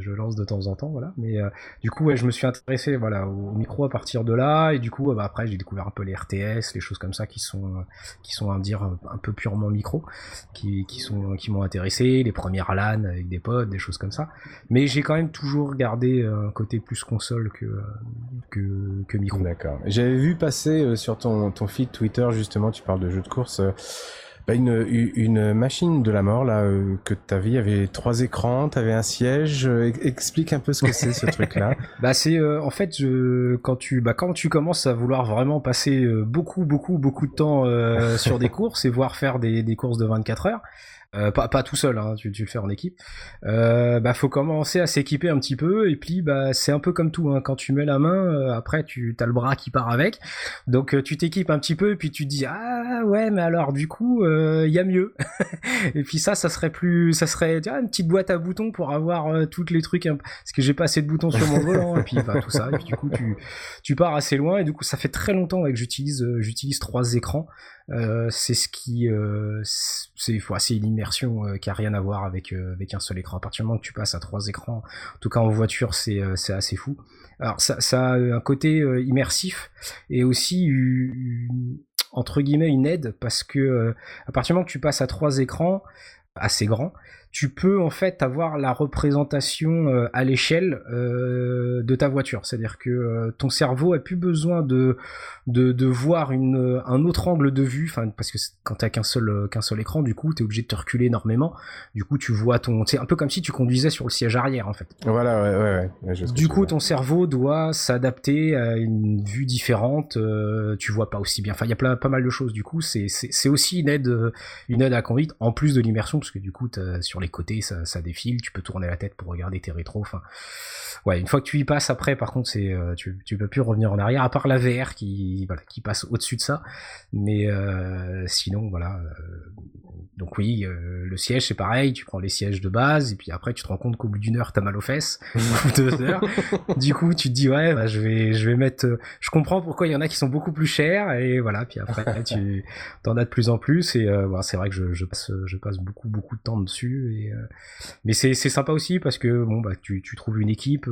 je lance de temps en temps, voilà. Mais du coup, je me suis intéressé voilà au, micro à partir de là et du coup, bah, après j'ai découvert un peu les RTS, les choses comme ça qui sont qui sont à dire un peu purement micro, qui qui m'ont intéressé, les premières LAN avec des potes, des choses comme ça. Mais j'ai quand même toujours regarder euh, un côté plus console que, euh, que, que micro. D'accord. J'avais vu passer euh, sur ton, ton feed Twitter, justement, tu parles de jeux de course. Bah une, une machine de la mort là que tu avais, il y avait trois écrans, tu avais un siège. explique un peu ce que c'est ce truc là. Bah c'est en fait quand tu bah quand tu commences à vouloir vraiment passer beaucoup beaucoup beaucoup de temps sur des courses et voir faire des, des courses de 24 heures. Euh, pas, pas tout seul, hein, tu, tu, le fais en équipe. Euh, bah faut commencer à s'équiper un petit peu et puis bah c'est un peu comme tout. Hein, quand tu mets la main, euh, après tu as le bras qui part avec. Donc euh, tu t'équipes un petit peu et puis tu te dis ah ouais mais alors du coup il y a mieux. et puis ça ça serait plus, ça serait tu vois, une petite boîte à boutons pour avoir toutes les trucs. Parce que j'ai pas assez de boutons sur mon volant et puis bah, tout ça. Et puis du coup tu tu pars assez loin et du coup ça fait très longtemps que j'utilise j'utilise trois écrans. Euh, c'est ce qui euh, c'est une immersion euh, qui a rien à voir avec avec un seul écran. À partir du moment que tu passes à trois écrans en tout cas en voiture c'est c'est assez fou. Alors ça, ça a un côté immersif et aussi entre guillemets une aide parce que à partir du moment que tu passes à trois écrans assez grands tu peux en fait avoir la représentation euh, à l'échelle euh, de ta voiture. C'est-à-dire que euh, ton cerveau a plus besoin de, de, de voir une, un autre angle de vue, enfin parce que quand t'as qu'un seul qu'un seul écran, du coup t'es obligé de te reculer énormément. Du coup tu vois ton, c'est un peu comme si tu conduisais sur le siège arrière en fait. Voilà, ouais, ouais. ouais du coup ton cerveau doit s'adapter à une vue différente. tu vois pas aussi bien. Enfin il y a plein, pas mal de choses. Du coup c'est aussi une aide une aide à la conduite en plus de l'immersion parce que du coup sur les côtés, ça, ça, défile, tu peux tourner la tête pour regarder tes rétros. Enfin, ouais, une fois que tu y passes après, par contre, c'est euh, tu, tu peux plus revenir en arrière, à part la VR qui voilà qui passe au-dessus de ça. Mais euh, sinon, voilà. Euh, donc oui, le siège, c'est pareil, tu prends les sièges de base, et puis après, tu te rends compte qu'au bout d'une heure, t'as mal aux fesses, ou deux heures. du coup, tu te dis, ouais, bah, je vais, je vais mettre, je comprends pourquoi il y en a qui sont beaucoup plus chers, et voilà, puis après, tu t'en as de plus en plus, et euh, c'est vrai que je, je, passe, je passe beaucoup, beaucoup de temps dessus, et, euh, mais c'est sympa aussi parce que, bon, bah, tu, tu trouves une équipe,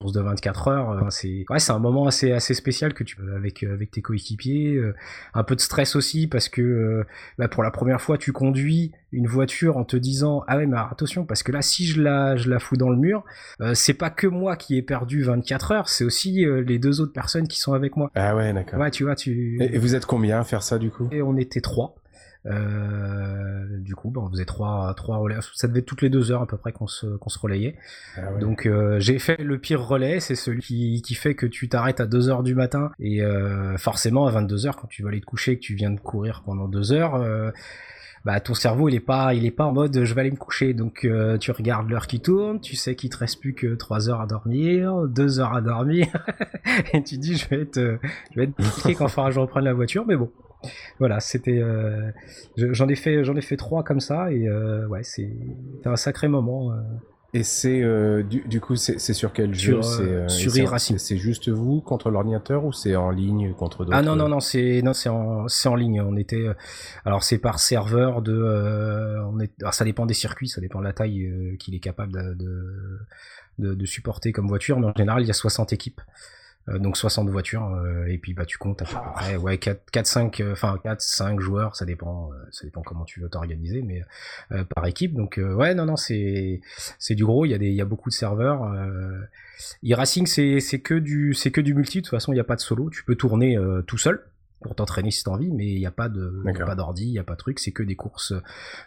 course de 24 heures, euh, c'est ouais, c'est un moment assez assez spécial que tu avec euh, avec tes coéquipiers, euh, un peu de stress aussi parce que bah, pour la première fois tu conduis une voiture en te disant ah ouais mais attention parce que là si je la je la fous dans le mur, c'est pas que moi qui ai perdu 24 heures, c'est aussi les deux autres personnes qui sont avec moi. Ah ouais d'accord. Ouais tu vois tu. Et, vous êtes combien à faire ça du coup? Et on était trois. Euh, du coup, bah, on faisait trois, trois relais. Ça devait être toutes les deux heures à peu près qu'on se, qu'on se relayait. Ah Donc euh, j'ai fait le pire relais, c'est celui qui, qui fait que tu t'arrêtes à 2 heures du matin. Et euh, forcément à 22 heures quand tu vas aller te coucher et que tu viens de courir pendant 2 heures. Euh, bah ton cerveau il est pas il est pas en mode je vais aller me coucher. Donc euh, tu regardes l'heure qui tourne. Tu sais qu'il te reste plus que 3 heures à dormir 2 heures à dormir. Et tu dis je vais être je vais être piqué quand il je reprenne la voiture. Mais bon voilà, c'était. Euh, j'en ai fait, j'en ai fait trois comme ça et euh, ouais, c'est un sacré moment. Euh. Et c'est du, coup c'est sur quel jeu? C'est sur C'est juste vous contre l'ordinateur ou c'est en ligne contre d'autres? Ah non non non c'est non c'est en c'est en ligne. On était alors c'est par serveur de on est alors ça dépend des circuits, ça dépend de la taille qu'il est capable de de, de supporter comme voiture, mais en général il y a 60 équipes. Euh, donc 60 voitures euh, et puis bah tu comptes à peu ah. près ouais 4 4 5 enfin 4 5 joueurs ça dépend euh, ça dépend comment tu veux t'organiser mais par équipe. Donc ouais non non c'est c'est du gros. Il y a des il y a beaucoup de serveurs euh, e-racing c'est c'est que du c'est que du multi. De toute façon il n'y a pas de solo. Tu peux tourner tout seul pour t'entraîner si t'as envie, mais il n'y a pas de, pas d'ordi, il n'y a pas de truc, c'est que des courses,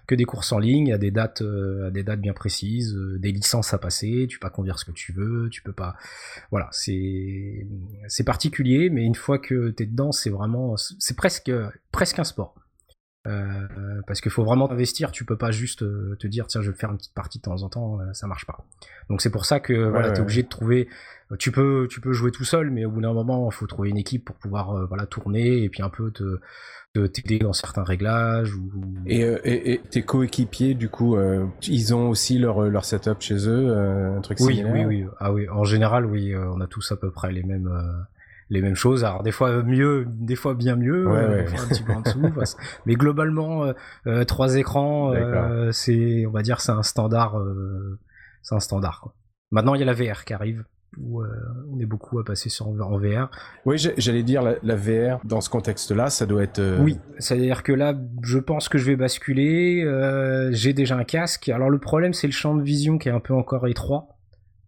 que des courses en ligne, à des dates, euh, à des dates bien précises, euh, des licences à passer, tu peux pas conduire ce que tu veux, tu peux pas, voilà, c'est, c'est particulier, mais une fois que t'es dedans, c'est vraiment, c'est presque, presque un sport. Euh, parce qu'il faut vraiment investir, tu peux pas juste te dire tiens je vais faire une petite partie de temps en temps, ça marche pas. Donc c'est pour ça que voilà, t'es obligé de trouver tu peux, tu peux jouer tout seul, mais au bout d'un moment, il faut trouver une équipe pour pouvoir euh, voilà tourner et puis un peu te t'aider dans certains réglages ou, euh, et, et, tes coéquipiers du coup euh, ils ont aussi leur leur setup chez eux un truc oui oui oui ah oui en général oui on a tous à peu près les mêmes les mêmes choses alors des fois mieux des fois bien mieux un petit peu en dessous mais globalement trois écrans c'est on va dire c'est un standard c'est un standard quoi maintenant il y a la VR qui arrive où euh, on est beaucoup à passer sur en VR. Oui, j'allais dire la, VR dans ce contexte-là, ça doit être. Euh, oui, c'est-à-dire que là, je pense que je vais basculer. Euh, j'ai déjà un casque. Alors le problème, c'est le champ de vision qui est un peu encore étroit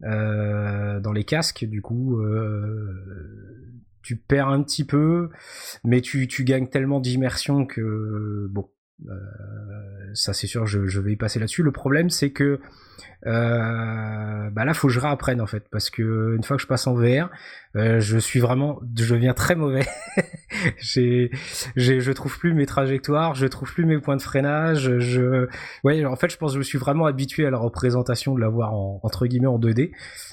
dans les casques. Du coup, tu perds un petit peu, mais tu, tu gagnes tellement d'immersion que bon. Ça c'est sûr, je, vais y passer là-dessus. Le problème c'est que euh, bah là faut que je réapprenne en fait parce que une fois que je passe en VR euh, je suis vraiment je deviens très mauvais. J'ai je trouve plus mes trajectoires je trouve plus mes points de freinage je ouais en fait je pense que je suis vraiment habitué à la représentation de l'avoir en entre guillemets en 2D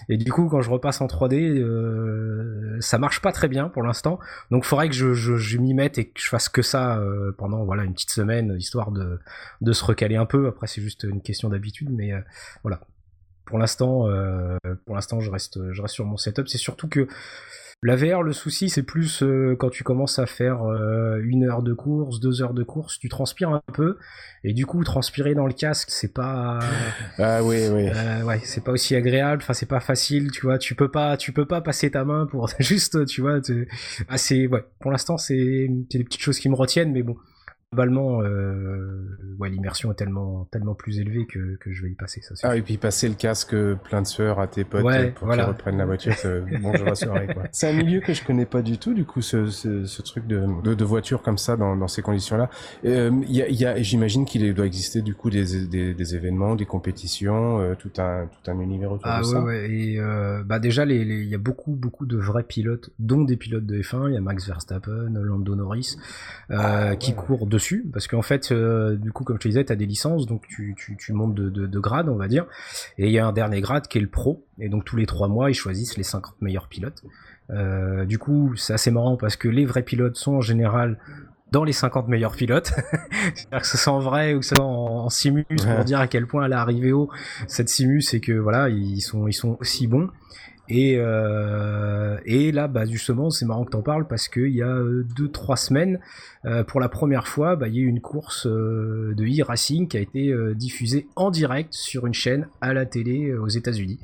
et du coup quand je repasse en 3D euh, ça marche pas très bien pour l'instant. Donc il faudrait que je, m'y mette et que je fasse que ça euh, pendant voilà une petite semaine histoire de se recaler un peu après c'est juste une question d'habitude mais euh, voilà pour l'instant, euh, pour l'instant, je reste, je reste sur mon setup. C'est surtout que la VR, le souci, c'est plus euh, quand tu commences à faire euh, une heure de course, deux heures de course, tu transpires un peu, et du coup, transpirer dans le casque, c'est pas, ah oui, oui, ouais, c'est pas aussi agréable. Enfin, c'est pas facile, tu vois. Tu peux pas, tu peux pas passer ta main pour juste, tu vois. Ah, c'est, ouais. Pour l'instant, c'est des petites choses qui me retiennent, mais bon globalement, euh, ouais, l'immersion est tellement, tellement plus élevée que, que je vais y passer. Ça, ah, et puis passer le casque plein de sueur à tes potes pour qu'ils reprennent la voiture, bonjour la soirée. C'est un milieu que je connais pas du tout, du coup, ce, ce, ce truc de, de, de, voiture comme ça dans, dans ces conditions-là. Euh, y a, y a, J'imagine qu'il doit exister du coup des, des, des événements, des compétitions, euh, tout un tout un univers autour ah, de ouais, ça. Ouais, et euh, bah déjà, il les, y a beaucoup beaucoup de vrais pilotes, dont des pilotes de F1. Il y a Max Verstappen, Lando Norris, euh, ah, qui courent de parce qu'en fait, euh, du coup, comme je te disais, tu as des licences, donc tu, tu, tu montes de, de, de, grade, on va dire, et il y a un dernier grade qui est le pro, et donc tous les trois mois, ils choisissent les 50 meilleurs pilotes. Euh, du coup, c'est assez marrant parce que les vrais pilotes sont en général dans les 50 meilleurs pilotes. que ce soit en vrai ou que ce soit en, simus pour dire à quel point elle est arrivée haut cette simus et que voilà ils sont ils sont aussi bons. Et, euh, et là, bah, justement, c'est marrant que t'en parles parce qu'il y a euh, deux, trois semaines, euh, pour la première fois, bah, il y a eu une course de e-racing qui a été diffusée en direct sur une chaîne à la télé aux États-Unis.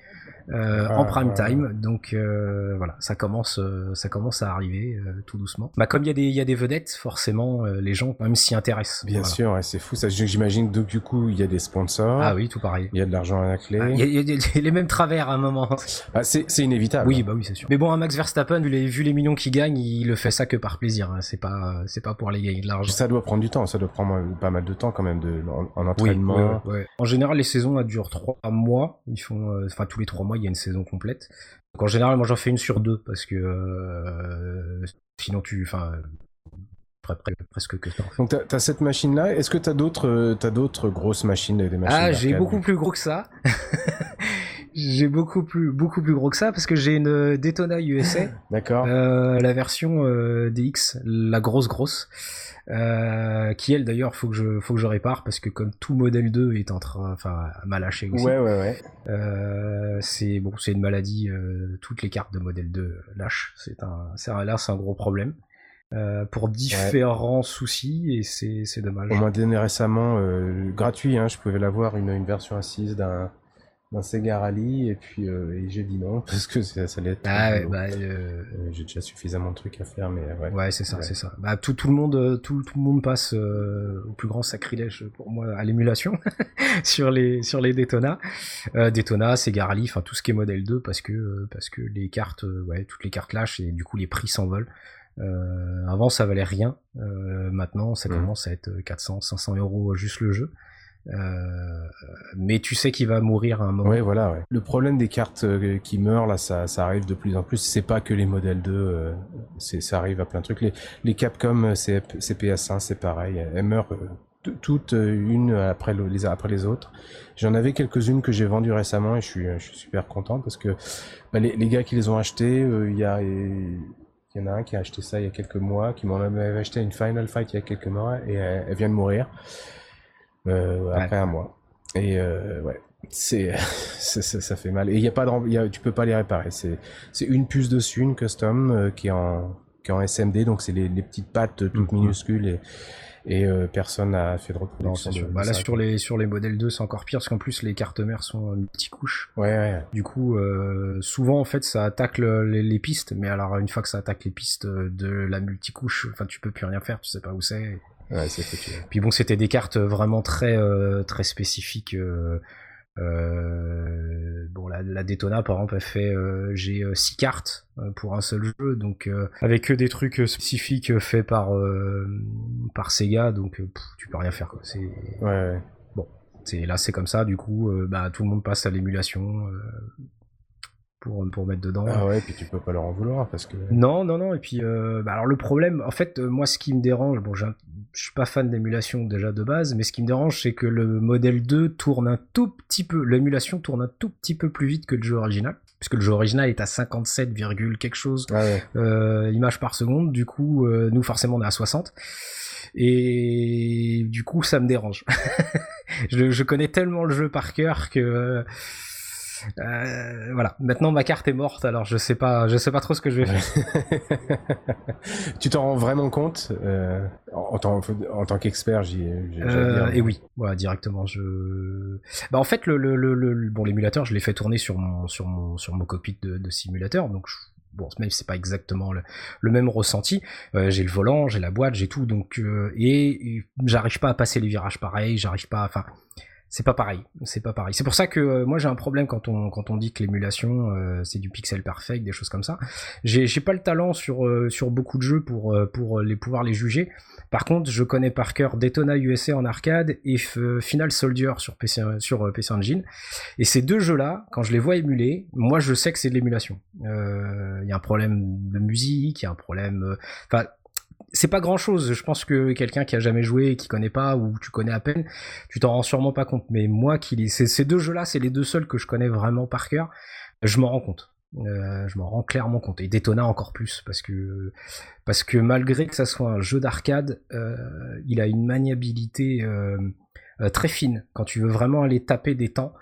Euh, en prime time. Donc euh, voilà, ça commence, euh, ça commence à arriver tout doucement. Bah comme il y a des, y a des vedettes, forcément, les gens même s'y intéressent. Bien sûr, c'est fou. Ça, j'imagine. Donc du coup, il y a des sponsors. Ah oui, tout pareil. Il y a de l'argent à la clé. Ah, il y, a les mêmes travers à un moment. Ah, c'est inévitable. Oui, bah oui, c'est sûr. Mais bon, un Max Verstappen, vu les, vu les millions qu'il gagne, il le fait ça que par plaisir. Hein. C'est pas, c'est pas pour aller gagner de l'argent. Ça doit prendre du temps. Ça doit prendre pas mal de temps quand même de, en, entraînement. En général, les saisons elles durent trois mois. Ils font, enfin tous les trois mois, il y a une saison complète. Donc en général, moi j'en fais une sur deux parce que euh, sinon tu, enfin, presque que ça. Donc tu as, cette machine là. Est-ce que tu as d'autres, t'as d'autres grosses machines, des machines Ah, j'ai beaucoup plus gros que ça. j'ai beaucoup plus beaucoup plus gros que ça parce que j'ai une Daytona USA. D'accord. Euh, la version euh, DX, la grosse grosse. Euh, qui elle d'ailleurs faut que je faut que je répare parce que comme tout modèle 2 est en train enfin mal lâché aussi. Ouais ouais ouais. Euh, c'est bon c'est une maladie euh, toutes les cartes de modèle 2 lâchent c'est un c'est là c'est un gros problème. Euh, pour différents soucis et c'est, c'est dommage. On m'a donné récemment gratuit, hein, je pouvais l'avoir une, une version assise d'un d'un Sega Rally et puis euh, j'ai dit non parce que ça, ça allait être ah ouais, bah, euh, euh... j'ai déjà suffisamment de trucs à faire mais ouais, ouais c'est ça c'est ça. Bah, tout, tout le monde euh, tout, tout le monde passe euh, au plus grand sacrilège pour moi à l'émulation sur les sur les Daytona. Daytona Sega Rally enfin tout ce qui est modèle 2 parce que parce que les cartes ouais toutes les cartes lâchent et du coup les prix s'envolent. Avant ça valait rien. Maintenant ça mmh. commence à être 400 500 euros juste le jeu euh, mais tu sais qu'il va mourir à un moment. Oui, voilà. Le problème des cartes euh, qui meurent, là, ça, arrive de plus en plus. C'est pas que les modèles 2, euh, ça arrive à plein de trucs. Les, les Capcom CPS1, c'est pareil. Elles meurent toutes une après les, après les autres. J'en avais quelques-unes que j'ai vendues récemment et je suis, super content parce que bah, les, gars qui les ont achetées, il y a... Il y en a un qui a acheté ça il y a quelques mois, qui m'en avait acheté une Final Fight il y a quelques mois et elle vient de mourir euh, après un mois. Et euh, ouais, c'est ça, fait mal. Et y a pas de, y a, tu peux pas les réparer. C'est c'est une puce dessus, une custom euh, qui est en qui est en SMD, donc c'est les, les, petites pattes toutes mhm. minuscules et et euh, personne n'a fait de reproduction. De, bah là sur les sur les modèles 2 c'est encore pire parce qu'en plus les cartes mères sont multi-couches. Ouais, ouais. Du coup euh, souvent en fait ça attaque les, les, pistes, mais alors une fois que ça attaque les pistes de la multicouche, enfin tu peux plus rien faire, tu sais pas où c'est. Ouais, c'est foutu. Puis bon, c'était des cartes vraiment très euh, très spécifiques. Euh, euh, bon, la, la Daytona, par exemple, elle fait j'ai six cartes pour un seul jeu, donc avec que des trucs spécifiques faits par par Sega, donc tu peux rien faire. Quoi. C'est ouais, bon, c'est là c'est comme ça. Du coup, bah tout le monde passe à l'émulation pour, pour mettre dedans. Ah ouais, et puis tu peux pas leur en vouloir parce que. Non, non, non. Et puis, euh, bah alors le problème, en fait, euh, moi, ce qui me dérange, bon, je suis pas fan d'émulation déjà de base, mais ce qui me dérange, c'est que le modèle 2 tourne un tout petit peu, l'émulation tourne un tout petit peu plus vite que le jeu original. Puisque le jeu original est à 57, quelque chose ah euh, images par seconde. Du coup, euh, nous, forcément, on est à 60. Et du coup, ça me dérange. je, je, connais tellement le jeu par cœur que euh, voilà. Maintenant, ma carte est morte, alors je sais pas, je sais pas trop ce que je vais faire. tu t'en rends vraiment compte euh, en, tant, en tant qu'expert, j'y. Euh, et oui, voilà, directement. Je. Bah en fait, le, le, le, bon l'émulateur, je l'ai fait tourner sur mon sur mon sur mon cockpit de, de simulateur, donc. bon même c'est pas exactement le, le même ressenti euh, j'ai le volant j'ai la boîte j'ai tout donc euh, et, et j'arrive pas à passer les virages pareils j'arrive pas enfin c'est pas pareil, c'est pas pareil. C'est pour ça que euh, moi j'ai un problème quand on quand on dit que l'émulation euh, c'est du pixel perfect, des choses comme ça. J'ai j'ai pas le talent sur euh, sur beaucoup de jeux pour pour les pouvoir les juger. Par contre, je connais par cœur Daytona USA en arcade et Final Soldier sur PC sur PC Engine. Et ces deux jeux-là, quand je les vois émuler, moi je sais que c'est de l'émulation. Il y a un problème de musique, il y a un problème. Enfin, c'est pas grand chose. Je pense que quelqu'un qui a jamais joué et qui connaît pas ou tu connais à peine, tu t'en rends sûrement pas compte. Mais moi, qui ces deux jeux-là, c'est les deux seuls que je connais vraiment par cœur. Je m'en rends compte. je m'en rends clairement compte. Et Daytona encore plus, parce que, parce que malgré que ça soit un jeu d'arcade, il a une maniabilité très fine. Quand tu veux vraiment aller taper des temps,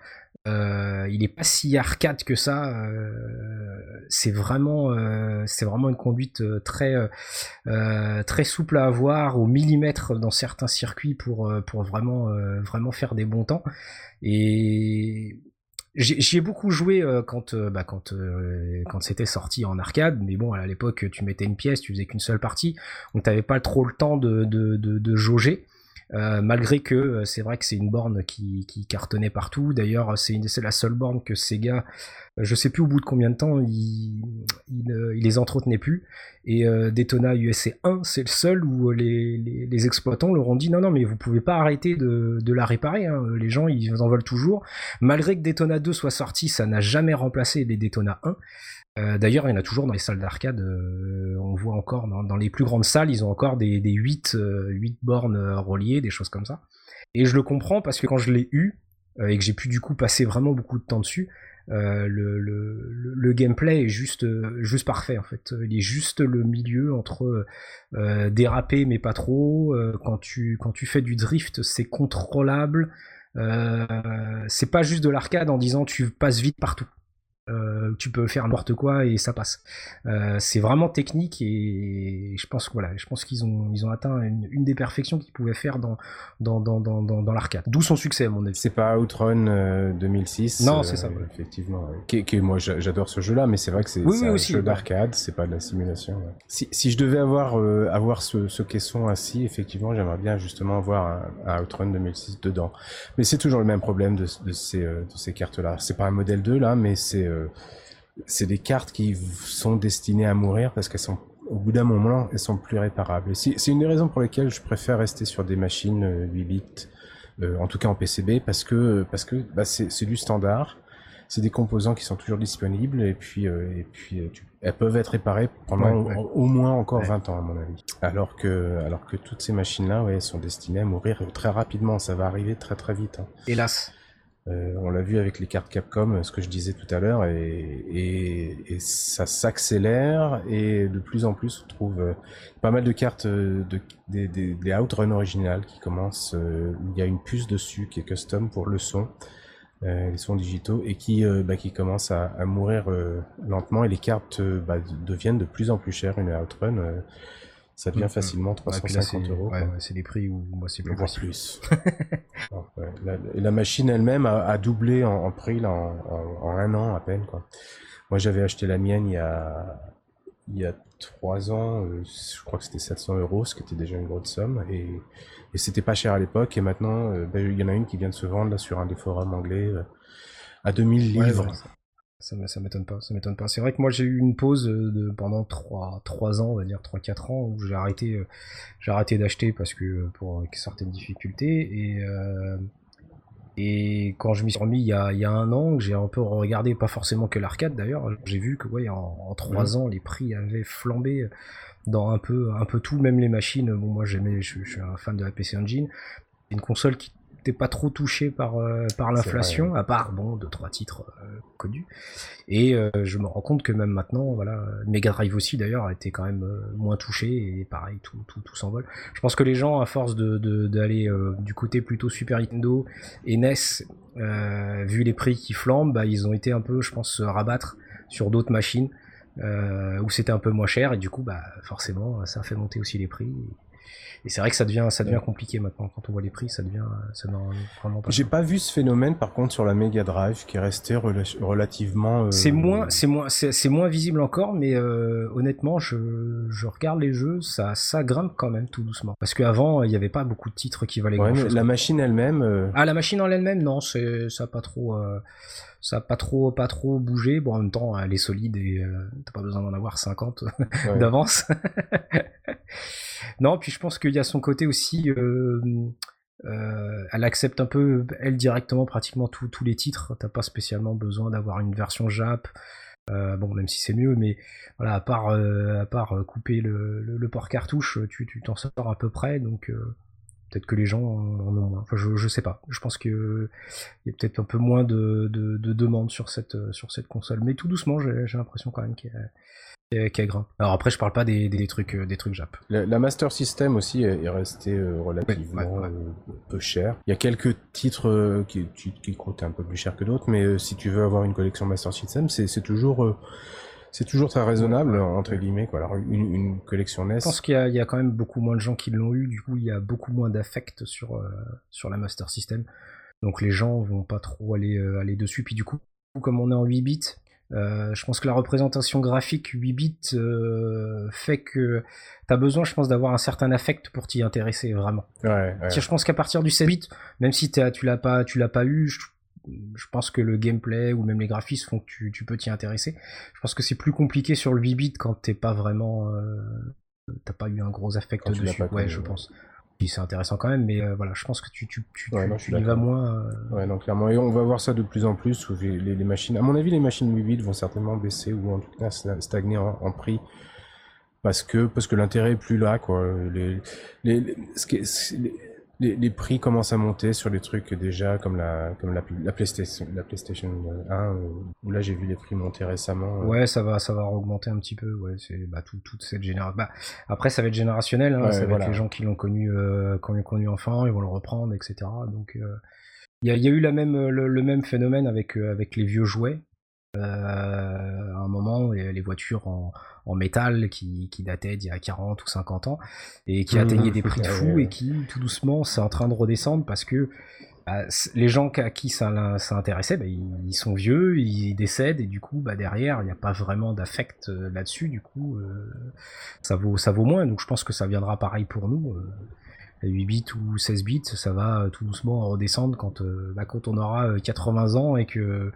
euh, il est pas si arcade que ça. Euh, c'est vraiment, euh, c'est vraiment une conduite très, très souple à avoir au millimètre dans certains circuits pour, pour vraiment, vraiment faire des bons temps. Et J'y ai beaucoup joué quand bah, quand quand c'était sorti en arcade, mais bon à l'époque tu mettais une pièce, tu faisais qu'une seule partie, donc t'avais pas trop le temps de de, de, de jauger. Euh, malgré que euh, c'est vrai que c'est une borne qui, cartonnait partout. D'ailleurs, c'est la seule borne que Sega, euh, je sais plus au bout de combien de temps, il, il, les entretenait plus. Et Daytona USA 1, c'est le seul où les, exploitants leur ont dit non, non, mais vous pouvez pas arrêter de, de la réparer. Hein. Les gens, ils en veulent toujours. Malgré que Daytona 2 soit sorti, ça n'a jamais remplacé les Daytona 1. Euh, d'ailleurs, il y en a toujours dans les salles d'arcade. Euh, on voit encore dans, les plus grandes salles, ils ont encore des, des 8, 8 euh, bornes reliées, des choses comme ça. Et je le comprends parce que quand je l'ai eu et que j'ai pu du coup passer vraiment beaucoup de temps dessus, le, gameplay est juste, juste parfait en fait. Il est juste le milieu entre déraper mais pas trop. quand tu quand tu fais du drift, c'est contrôlable. c'est pas juste de l'arcade en disant tu passes vite partout. Euh, tu peux faire n'importe quoi et ça passe. Euh, c'est vraiment technique et je pense voilà, je pense qu'ils ont ils ont atteint une, des perfections qu'ils pouvaient faire dans dans dans dans, dans, l'arcade. D'où son succès à mon avis. C'est pas Outrun 2006. Euh, non, c'est ça. Effectivement. Qui, moi j'adore ce jeu-là, mais c'est vrai que c'est un jeu d'arcade, c'est pas de la simulation. Si, si je devais avoir avoir ce, ce caisson assis, effectivement, j'aimerais bien justement avoir un, Outrun 2006 dedans. Mais c'est toujours le même problème de, de ces de ces cartes-là. C'est pas un modèle 2 là, mais c'est euh, c'est des cartes qui sont destinées à mourir parce qu'elles sont au bout d'un moment, elles sont plus réparables. C'est une des raisons pour lesquelles je préfère rester sur des machines 8 euh, bits, euh, en tout cas en PCB, parce que parce que bah, c'est du standard, c'est des composants qui sont toujours disponibles et puis et puis elles peuvent être réparées pendant Au, moins encore 20 ans à mon avis. Alors que alors que toutes ces machines là, ouais, sont destinées à mourir très rapidement. Ça va arriver très très vite. Hein. Hélas. Euh, on l'a vu avec les cartes Capcom, ce que je disais tout à l'heure, et, ça s'accélère et de plus en plus on trouve euh, pas mal de cartes euh, de, des, des, Outrun originales qui commencent, il y a une puce dessus qui est custom pour le son, les sons digitaux, et qui, bah, qui commencent à, mourir lentement, et les cartes bah, deviennent de plus en plus chères. Une Outrun ça devient mm, mm. facilement 350 euros. Ouais, c'est des prix où moi c'est plus plus. la, la, machine elle-même a, a, doublé en, prix là, en, en, un an à peine. Quoi. Moi j'avais acheté la mienne il y a il y a trois ans, euh, je crois que c'était 700 euros, ce qui était déjà une grosse somme, et, et c'était pas cher à l'époque. Et maintenant, euh, ben, il y en a une qui vient de se vendre là sur un des forums anglais euh, à 2000 livres. Ça, ça m'étonne pas, ça m'étonne pas. C'est vrai que moi j'ai eu une pause euh, de, pendant 3, 3 ans, on va dire 3-4 ans, où j'ai arrêté, euh, j'ai arrêté d'acheter parce que euh, pour certaines difficultés. Et, et quand je m'y suis remis il y a, il y a un an, j'ai un peu regardé, pas forcément que l'arcade d'ailleurs, j'ai vu que ouais, en, en 3 mmh. ans les prix avaient flambé dans un peu, un peu tout, même les machines. Bon, moi j'aimais, je, je suis un fan de la PC Engine. Une console qui pas trop touché par euh, par l'inflation, à part bon deux trois titres euh, connus. Et euh, je me rends compte que même maintenant, voilà, Mega Drive aussi d'ailleurs a été quand même moins touché et pareil tout tout, tout s'envole. Je pense que les gens à force de d'aller du côté plutôt Super Nintendo et NES, vu les prix qui flambent, bah, ils ont été un peu, je pense, se rabattre sur d'autres machines. où c'était un peu moins cher et du coup bah forcément ça a fait monter aussi les prix et c'est vrai que ça devient, ça devient compliqué maintenant. Quand on voit les prix, ça devient, ça vraiment pas. J'ai pas vu ce phénomène, par contre, sur la Mega Drive, qui est resté relativement. Euh, c'est moins, c'est moins, c'est moins visible encore, mais euh, honnêtement, je, je regarde les jeux, ça, ça grimpe quand même tout doucement. Parce qu'avant, il n'y avait pas beaucoup de titres qui valaient grand chose. La machine elle-même. Euh, ah, la machine en elle-même, non, c'est, ça pas trop. Ça a pas trop pas trop bougé bon en même temps elle est solide et t'as pas besoin d'en avoir 50 d'avance non, puis je pense qu'il y a son côté aussi. Euh, euh, elle accepte un peu, elle directement, pratiquement tous les titres. T'as pas spécialement besoin d'avoir une version Jap. Euh, bon, même si c'est mieux, mais voilà, à part, à part couper le, port cartouche, tu t'en sors à peu près. Donc, Peut-être que les gens en ont moins. Enfin, je, je sais pas. Je pense qu'il y a peut-être un peu moins de, de, de demandes sur cette, sur cette console. Mais tout doucement, j'ai l'impression quand même qu'il y a qui. Alors après, je parle pas des, des trucs, euh, des trucs Jap. La, Master System aussi est, restée euh, relativement euh, peu cher. Il y a quelques titres qui, qui coûtent un peu plus cher que d'autres, mais si tu veux avoir une collection Master System, c'est toujours c'est toujours très raisonnable entre guillemets quoi. Alors une, collection NES. Je pense qu'il y, y, a quand même beaucoup moins de gens qui l'ont eu. Du coup, il y a beaucoup moins d'affect sur sur la Master System. Donc les gens vont pas trop aller aller dessus. Puis du coup, comme on est en 8 bits, euh, je pense que la représentation graphique 8 bits euh, fait que tu as besoin, je pense, d'avoir un certain affect pour t'y intéresser vraiment. Ouais, Je pense qu'à partir du 7 bits, même si tu l'as pas, tu l'as pas eu, je, pense que le gameplay ou même les graphismes font que tu, peux t'y intéresser. Je pense que c'est plus compliqué sur le 8 bits quand t'es pas vraiment, euh, t'as pas eu un gros affect dessus. Ouais, je pense c'est intéressant quand même, mais euh, voilà, je pense que tu, tu, tu, y vas moins. Euh. Ouais, non, clairement. Et on va voir ça de plus en plus. Où les, les, machines, à mon avis, les machines 8 bits vont certainement baisser ou en tout cas stagner en, prix parce que parce que l'intérêt est plus là, quoi. Les, les, ce qui les, prix commencent à monter sur les trucs déjà comme la comme la, la PlayStation la PlayStation 1 euh, où là j'ai vu les prix monter récemment. Euh. Ouais, ça va ça va augmenter un petit peu. Ouais, c'est bah, tout, toute cette génération. Bah, après ça va être générationnel. Hein, ça va être les gens qui l'ont connu euh, quand connu enfant, ils vont le reprendre, etc. Donc il y a, y, a, eu la même le, même phénomène avec avec les vieux jouets. À un moment, les voitures en en métal qui, qui datait d'il y a 40 ou 50 ans et qui mmh. atteignait des prix de fou et qui tout doucement c'est en train de redescendre parce que bah, les gens à qui ça, ça intéressait, bah, ils, sont vieux, ils décèdent et du coup bah, derrière il n'y a pas vraiment d'affect euh, là-dessus, du coup euh, ça vaut ça vaut moins. Donc je pense que ça viendra pareil pour nous. 8 euh, bits ou 16 bits, ça va tout doucement redescendre quand, bah, quand on aura 80 ans et que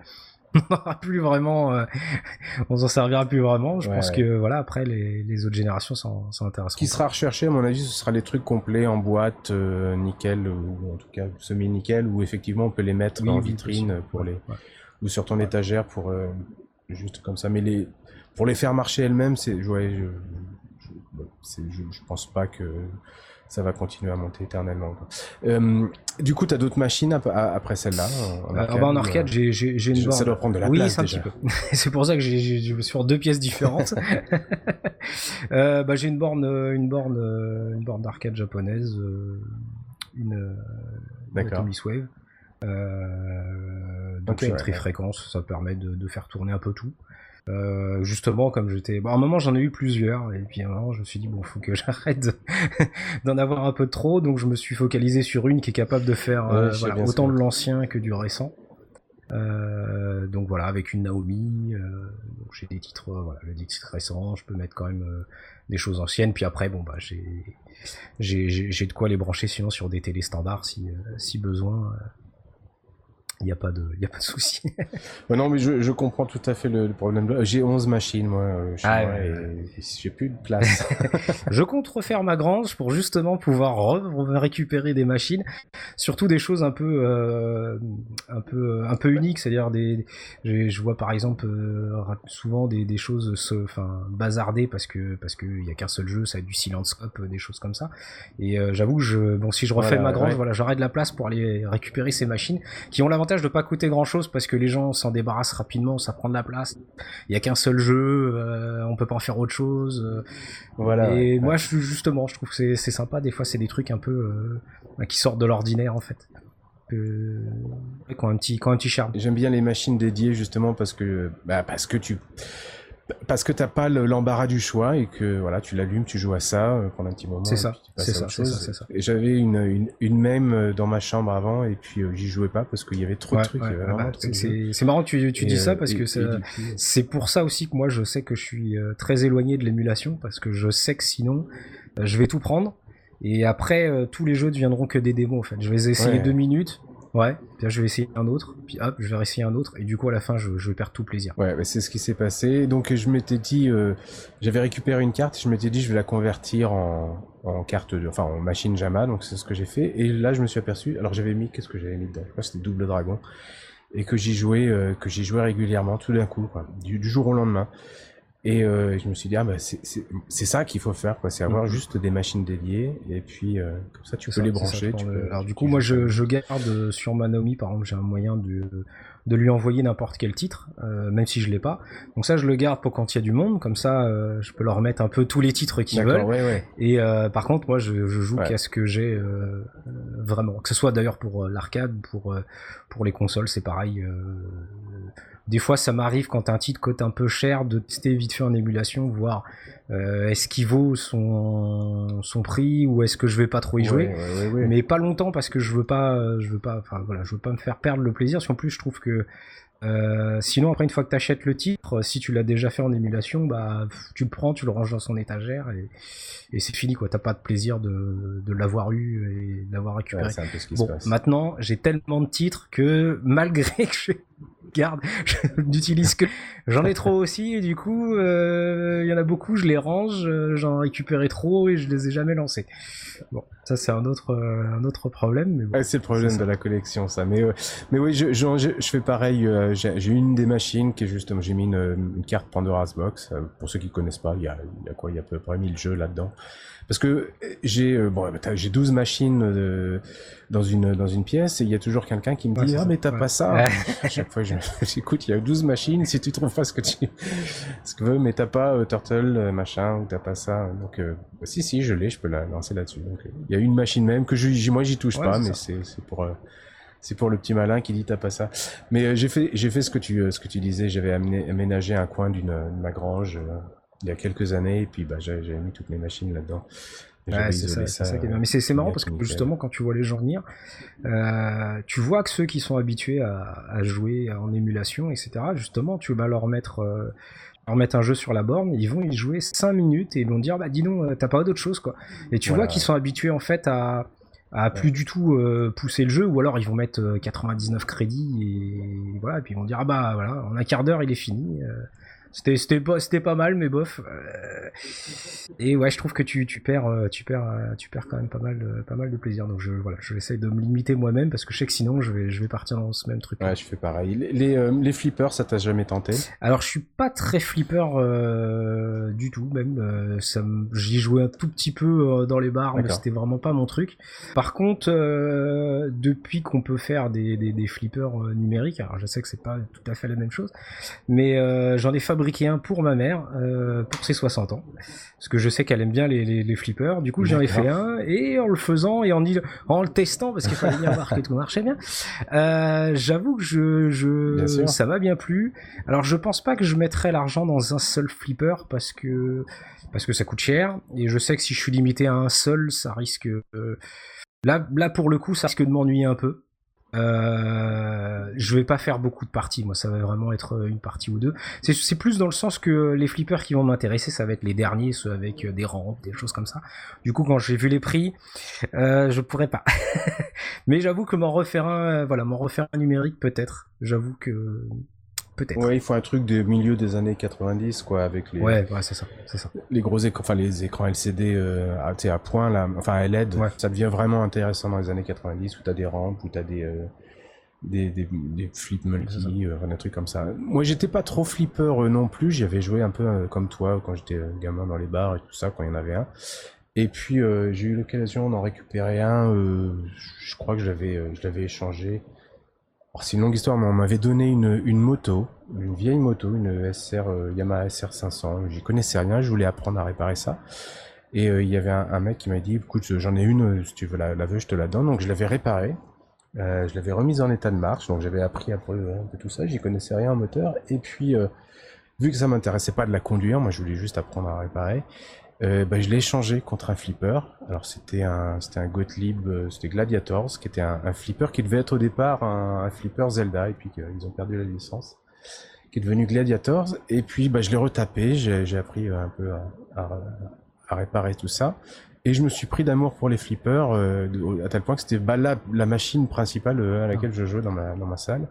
on n'aura plus vraiment, euh, on s'en servira plus vraiment. Je pense que voilà, après les, autres générations sont, sont intéressantes. Ce qui sera recherché, à mon avis, ce sera les trucs complets en boîte, euh, nickel ou en tout cas semi-nickel, où effectivement on peut les mettre en vitrine pour les ou sur ton étagère pour euh, juste comme ça. Mais les pour les faire marcher elles-mêmes, c'est je, je, pense pas que ça va continuer à monter éternellement. Euh, du coup, tu as d'autres machines après celle-là En euh, arcade, en arcade j'ai, une borne. Ça doit prendre de la oui, place. Oui, c'est un petit peu. c'est pour ça que je suis sur deux pièces différentes. euh, bah, j'ai une borne, une borne, une borne d'arcade japonaise, euh, une. Atomic Wave. donc, une très fréquence, ça permet de, de, faire tourner un peu tout. Euh, justement, comme j'étais. Bon, à un moment, j'en ai eu plusieurs, et puis à un moment, je me suis dit, bon, faut que j'arrête d'en avoir un peu trop, donc je me suis focalisé sur une qui est capable de faire euh, autant de l'ancien que du récent. Euh, donc voilà, avec une Naomi, j'ai des titres, voilà, des titres récents, je peux mettre quand même des choses anciennes, puis après, bon, bah, j'ai, j'ai, de quoi les brancher sinon sur des télé standards si, si besoin il n'y a pas de, il a pas de souci. non, mais je, je, comprends tout à fait le, problème. J'ai 11 machines, moi, euh, chez ah, moi, et j'ai plus de place. je compte refaire ma grange pour justement pouvoir récupérer des machines, surtout des choses un peu, euh, un peu, un peu uniques, c'est-à-dire des, je vois par exemple euh, souvent des, des choses, enfin, bazardées parce que, parce qu'il y a qu'un seul jeu, ça a du silence-scope, des choses comme ça. Et j'avoue, je, bon, si je refais ma grange, voilà, j'aurai de la place pour aller récupérer ces machines qui ont l'avantage de pas coûter grand chose parce que les gens s'en débarrassent rapidement, ça prend de la place. Il y a qu'un seul jeu, euh, on peut pas en faire autre chose. Euh. voilà. Et moi, je, justement, je trouve que c'est sympa. Des fois, c'est des trucs un peu euh, qui sortent de l'ordinaire en fait. Euh, qui ont un petit, qui un petit charme. J'aime bien les machines dédiées justement parce que, bah, parce que tu parce que t'as pas l'embarras du choix et que voilà, tu l'allumes, tu joues à ça euh, pendant un petit moment. C'est ça, c'est ça, c'est ça, Et j'avais une, une, une, même euh, dans ma chambre avant et puis euh, j'y jouais pas parce qu'il y avait trop de trucs. Bah, c'est marrant que tu, tu dis ça parce que c'est pour ça aussi que moi je sais que je suis très éloigné de l'émulation parce que je sais que sinon je vais tout prendre et après tous les jeux deviendront que des démos en fait. Je vais essayer deux minutes Ouais, je vais essayer un autre, puis hop, je vais essayer un autre, et du coup à la fin je, je perds tout plaisir. Ouais, c'est ce qui s'est passé. Donc je m'étais dit, euh, j'avais récupéré une carte, je m'étais dit je vais la convertir en, en carte, de, enfin en machine Jama, donc c'est ce que j'ai fait. Et là je me suis aperçu, alors j'avais mis, qu'est-ce que j'avais mis dedans? Je crois c'était Double Dragon, et que j'y jouais, euh, que j'y jouais régulièrement, tout d'un coup, du, jour au lendemain. Et euh, je me suis dit, ah, bah, c'est ça qu'il faut faire, quoi. C'est avoir mhm. juste des machines dédiées, et puis euh, comme ça, tu peux les brancher. Alors, du coup, moi, je, je, garde sur ma Naomi, par exemple, j'ai un moyen de, de lui envoyer n'importe quel titre, euh, même si je l'ai pas. Donc, ça, je le garde pour quand il y a du monde, comme ça, euh, je peux leur mettre un peu tous les titres qu'ils veulent. Ouais, ouais. Et euh, par contre, moi, je, je joue qu'à ce que j'ai vraiment. Que ce soit d'ailleurs pour l'arcade, pour, pour les consoles, c'est pareil des fois, ça m'arrive quand un titre coûte un peu cher de tester vite fait en émulation, voir euh, est-ce qu'il vaut son, son prix ou est-ce que je vais pas trop y jouer. Mais pas longtemps parce que je veux pas, je veux pas, enfin voilà, je veux pas me faire perdre le plaisir. Parce qu'en plus, je trouve que euh, sinon, après, une fois que tu achètes le titre, si tu l'as déjà fait en émulation, bah, tu le prends, tu le ranges dans son étagère et, c'est fini, quoi. T'as pas de plaisir de, de l'avoir eu et de l'avoir récupéré. bon, maintenant, j'ai tellement de titres que malgré que je garde, je n'utilise que. J'en ai trop aussi, et du coup, euh, il y en a beaucoup, je les range, euh, j'en récupérais trop et je les ai jamais lancés. Bon, ça c'est un autre, euh, un autre problème. Mais bon, c'est le problème de la collection, ça. Mais, mais oui, je, je, je fais pareil. j'ai une des machines qui est justement, j'ai mis une, une, carte Pandora's Box. Pour ceux qui connaissent pas, il y a, il y a quoi Il y a à peu près 1000 jeux là-dedans. Parce que j'ai bon, j'ai 12 machines dans une dans une pièce et il y a toujours quelqu'un qui me dit ah mais t'as pas ça. à chaque fois j'écoute il y a 12 machines si tu trouves pas ce que tu ce que veux mais t'as pas euh, Turtle machin ou t'as pas ça donc si si je l'ai je peux la lancer là-dessus. Donc il y a une machine même que je moi j'y touche pas mais c'est c'est pour c'est pour le petit malin qui dit t'as pas ça. Mais j'ai fait j'ai fait ce que tu ce que tu disais, j'avais aménagé un coin d'une ma grange il y a quelques années, et puis bah, j'avais mis toutes mes machines là-dedans. Ouais, c'est ça, ça, ça Mais c'est marrant parce que justement, quand tu vois les gens venir, euh, tu vois que ceux qui sont habitués à, à, jouer en émulation, etc., justement, tu vas leur mettre, euh, leur mettre un jeu sur la borne, ils vont y jouer 5 minutes et ils vont dire, bah dis donc, euh, t'as pas d'autre chose, quoi. Et tu vois qu'ils sont habitués en fait à, à plus du tout euh, pousser le jeu, ou alors ils vont mettre 99 crédits et voilà, et puis ils vont dire, ah bah voilà, en un quart d'heure il est fini. C'était pas c'était pas mal mais bof. Euh, et ouais, je trouve que tu, tu perds euh, tu perds euh, tu perds quand même pas mal de, pas mal de plaisir. Donc je voilà, je vais de me limiter moi-même parce que je sais que sinon je vais je vais partir dans ce même truc. Ouais, je fais pareil. Les les, flippers, ça t'a jamais tenté? Alors je suis pas très flipper du tout même ça j'y jouais un tout petit peu dans les bars mais c'était vraiment pas mon truc. Par contre depuis qu'on peut faire des, des, des flippers numériques, alors je sais que c'est pas tout à fait la même chose, mais j'en ai fabriqué fabriqué un pour ma mère, euh, pour ses 60 ans. Parce que je sais qu'elle aime bien les, les, flippers. Du coup, j'en ai fait un, et en le faisant, et en, en le testant, parce qu'il fallait bien voir que tout marchait bien, euh, j'avoue que je, je ça m'a bien plu. Alors, je pense pas que je mettrais l'argent dans un seul flipper, parce que, parce que ça coûte cher, et je sais que si je suis limité à un seul, ça risque... Euh, là, là, pour le coup, ça risque de m'ennuyer un peu. Euh, je vais pas faire beaucoup de parties, moi ça va vraiment être une partie ou deux. C'est plus dans le sens que les flippers qui vont m'intéresser, ça va être les derniers, ceux avec des rampes, des choses comme ça. Du coup, quand j'ai vu les prix, euh, je pourrais pas. Mais j'avoue que m'en refaire un, voilà, m'en refaire un numérique peut-être. J'avoue que peut-être. Ouais, il faut un truc de milieu des années 90, quoi, avec les. Ouais, ouais, c'est ça, c'est ça. Les gros écrans, enfin les écrans LCD euh, à, à point là, enfin LED, ça devient vraiment intéressant dans les années 90 où t'as des rampes, où t'as des euh, des, des, des flip multi, euh, des trucs comme ça. Moi, j'étais pas trop flipper euh, non plus. J'avais joué un peu comme toi quand j'étais gamin dans les bars et tout ça, quand il y en avait un. Et puis j'ai eu l'occasion d'en récupérer un. je crois que je l'avais échangé c'est une longue histoire, mais on m'avait donné une, moto, une vieille moto, une SR euh, Yamaha SR 500. J'y connaissais rien, je voulais apprendre à réparer ça. Et euh, il y avait un, mec qui m'a dit, écoute, j'en ai une, si tu veux la, la veux, je te la donne. Donc je l'avais réparée, euh, je l'avais remise en état de marche, donc j'avais appris un peu, un peu tout ça. J'y connaissais rien en moteur. Et puis, vu que ça m'intéressait pas de la conduire, moi je voulais juste apprendre à réparer euh, bah, je l'ai échangé contre un flipper. Alors c'était un, c'était un Gottlieb, euh, c'était Gladiators, qui était un, un, flipper qui devait être au départ un, un flipper Zelda, et puis ils ont perdu la licence, qui est devenu Gladiators. Et puis bah, je l'ai retapé, j'ai appris un peu à, à, à, réparer tout ça. Et je me suis pris d'amour pour les flippers, euh, à tel point que c'était bah, la, la, machine principale euh, à laquelle je jouais dans ma, dans ma salle.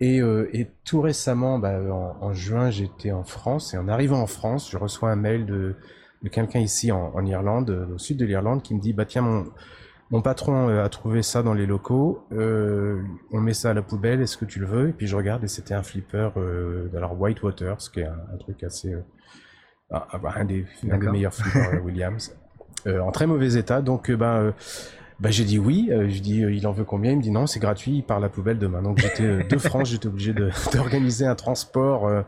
Et, euh, et tout récemment, bah, en, en juin, j'étais en France, et en arrivant en France, je reçois un mail de de quelqu'un ici en, en, Irlande, au sud de l'Irlande, qui me dit bah tiens mon Mon patron a trouvé ça dans les locaux. on met ça à la poubelle. Est-ce que tu le veux? Et puis je regarde et c'était un flipper alors Whitewater, ce qui est un, truc assez un, des, un des meilleurs flippers Williams, en très mauvais état. Donc ben bah j'ai dit oui, euh, je dis euh, il en veut combien? Il me dit non, c'est gratuit, il part la poubelle demain. Donc j'étais euh, de France, j'étais obligé d'organiser un transport euh,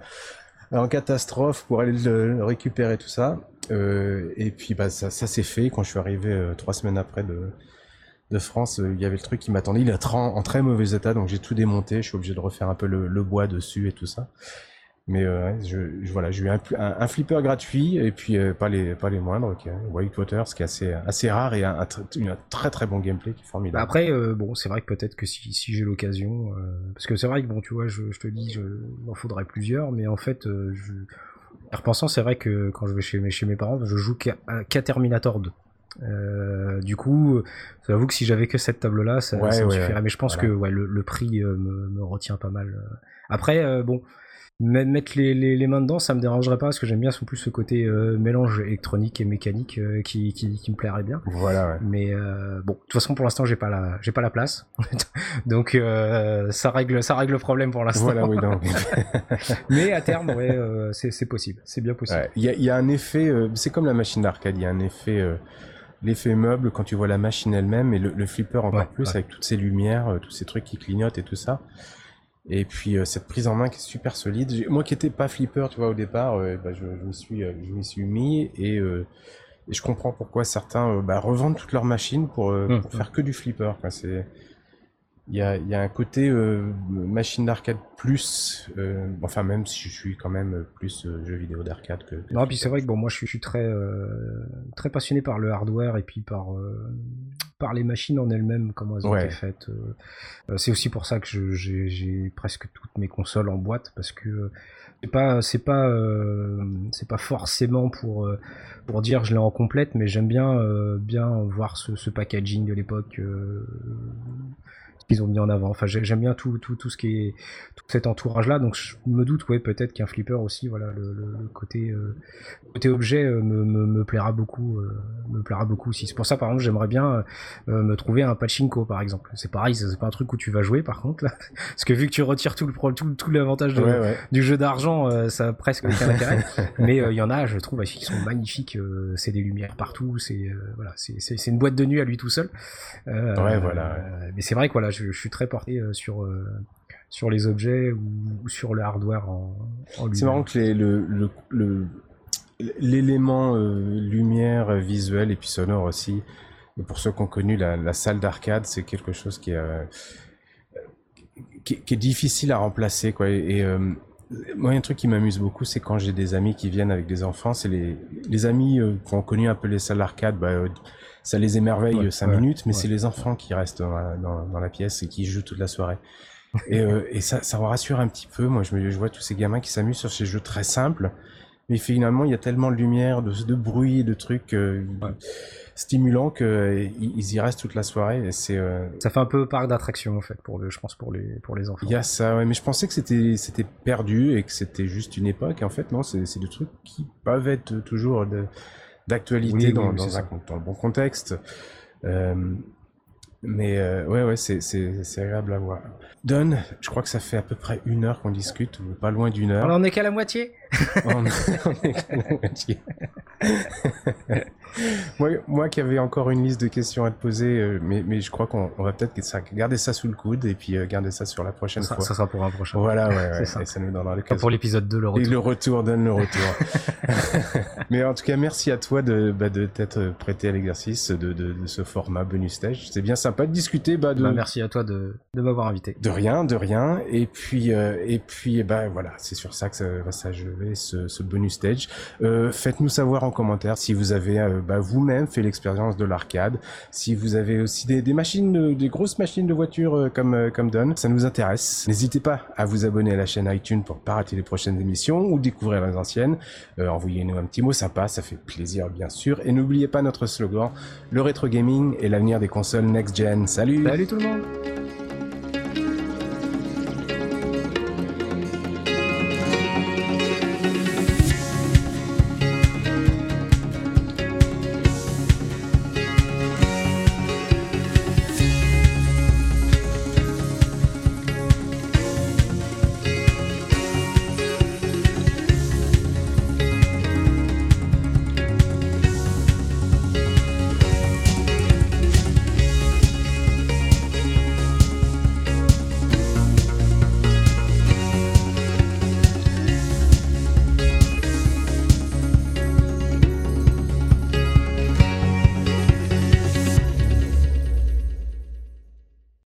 en catastrophe pour aller le, récupérer tout ça. et puis bah ça, ça s'est fait quand je suis arrivé trois semaines après de de France, il y avait le truc qui m'attendait. Il est en très mauvais état, donc j'ai tout démonté. Je suis obligé de refaire un peu le bois dessus et tout ça. Mais euh, je, voilà, j'ai eu un, un, flipper gratuit et puis euh, pas les pas les moindres. Okay. Whitewater, ce qui est assez assez rare et un, très très bon gameplay qui est formidable. Après, euh, bon, c'est vrai que peut-être que si, si j'ai l'occasion, parce que c'est vrai que bon, tu vois, je, je te dis, je, il en faudrait plusieurs, mais en fait, je, en repensant, c'est vrai que quand je vais chez mes chez mes parents, je joue qu'à Terminator 2. Euh, du coup, j'avoue que si j'avais que cette table-là, ça, ça me suffirait. Mais je pense que ouais, le, le prix me, me, retient pas mal. Après, bon, mettre les, les, les, mains dedans ça me dérangerait pas parce que j'aime bien son plus ce côté euh, mélange électronique et mécanique euh, qui, qui, qui, me plairait bien. Voilà ouais. mais euh, bon de toute façon pour l'instant j'ai pas la j'ai pas la place. Donc ça règle ça règle le problème pour l'instant. Voilà oui non. mais à terme ouais c'est possible. C'est bien possible. Il y, a, y, a, un effet c'est comme la machine d'arcade il y a un effet l'effet meuble quand tu vois la machine elle-même et le, le flipper encore plus avec toutes ces lumières tous ces trucs qui clignotent et tout ça et puis euh, cette prise en main qui est super solide. Moi qui n'étais pas flipper, tu vois, au départ, euh, bah, je, suis, euh, je m'y suis mis et, et, je comprends pourquoi certains bah, revendent toutes leurs machines pour, mmh, pour mmh. faire que du flipper. C'est il y a, y a, un côté machine d'arcade plus, enfin même si je suis quand même plus jeu vidéo d'arcade que, Non, puis c'est vrai que bon, moi je suis, je suis très très passionné par le hardware et puis par par les machines en elles-mêmes, comment elles ont été faites. c'est aussi pour ça que j'ai presque toutes mes consoles en boîte parce que c'est pas c'est pas c'est pas forcément pour pour dire je l'ai en complète, mais j'aime bien bien voir ce, ce packaging de l'époque qu'ils ont mis en avant. Enfin, j'aime bien tout, tout, tout ce qui est tout cet entourage-là. Donc, je me doute, ouais, peut-être qu'un flipper aussi, voilà, le, le, côté euh, côté objet euh, me, me, me, plaira beaucoup, euh, me plaira beaucoup aussi. C'est pour ça, par exemple, j'aimerais bien me trouver un pachinko, par exemple. C'est pareil, c'est pas un truc où tu vas jouer, par contre, là, parce que vu que tu retires tout le tout, tout l'avantage du jeu d'argent, ça a presque aucun intérêt. Mais il y en a, je trouve, qui sont magnifiques. c'est des lumières partout. C'est voilà, c'est une boîte de nuit à lui tout seul. ouais, voilà. Mais c'est vrai que voilà, je, suis très porté euh, sur euh, sur les objets ou, sur le hardware en, en C'est marrant que l'élément euh, lumière visuelle et puis sonore aussi. Pour ceux qui ont connu la, salle d'arcade, c'est quelque chose qui est, difficile à remplacer. Quoi. Et, et moi, un truc qui m'amuse beaucoup, c'est quand j'ai des amis qui viennent avec des enfants. C'est les, les amis qui ont connu un peu les salles d'arcade. Bah, ça les émerveille 5 minutes, mais c'est les enfants qui restent dans la, dans, dans la, pièce et qui jouent toute la soirée. et, euh, et ça, ça me rassure un petit peu. Moi, je, me, je vois tous ces gamins qui s'amusent sur ces jeux très simples, mais finalement, il y a tellement de lumière, de, de bruit, de trucs euh, stimulants qu'ils euh, ils y restent toute la soirée. Et c'est euh, ça fait un peu parc d'attraction en fait pour le, je pense pour les pour les enfants. Il y a ça, ouais, mais je pensais que c'était c'était perdu et que c'était juste une époque. Et en fait, non, c'est des trucs qui peuvent être toujours de d'actualité dans, dans, un, dans, le bon contexte. Euh, mais euh, ouais, ouais, c'est, agréable à voir. Don, je crois que ça fait à peu près une heure qu'on discute, pas loin d'une heure. On en est qu'à la moitié on, est qu'à la moitié. moi, moi qui avais encore une liste de questions à te poser, euh, mais, mais je crois qu'on on va peut-être garder ça sous le coude et puis euh, garder ça sur la prochaine ça, fois. Ça sera pour un prochain. Voilà, ouais, ouais ça. ça. nous donnera l'occasion. Pour l'épisode 2, le retour. Et le retour, donne le retour. mais en tout cas, merci à toi de, bah, de t'être prêté à l'exercice de, de, de, ce format bonus stage. C'est bien sympa de discuter. Bah, de... Bah, merci à toi de, de m'avoir invité. De rien, de rien. Et puis, euh, et puis, bah voilà, c'est sur ça que ça va s'achever ce, ce bonus stage. Euh, Faites-nous savoir en commentaire si vous avez euh, bah, vous-même fait l'expérience de l'arcade, si vous avez aussi des, machines, des grosses machines de voiture euh, comme euh, comme Don, ça nous intéresse. N'hésitez pas à vous abonner à la chaîne iTunes pour pas rater les prochaines émissions ou découvrir les anciennes. Envoyez-nous un petit mot sympa, ça fait plaisir bien sûr. Et n'oubliez pas notre slogan, le rétro gaming est l'avenir des consoles next gen. Salut Salut tout le monde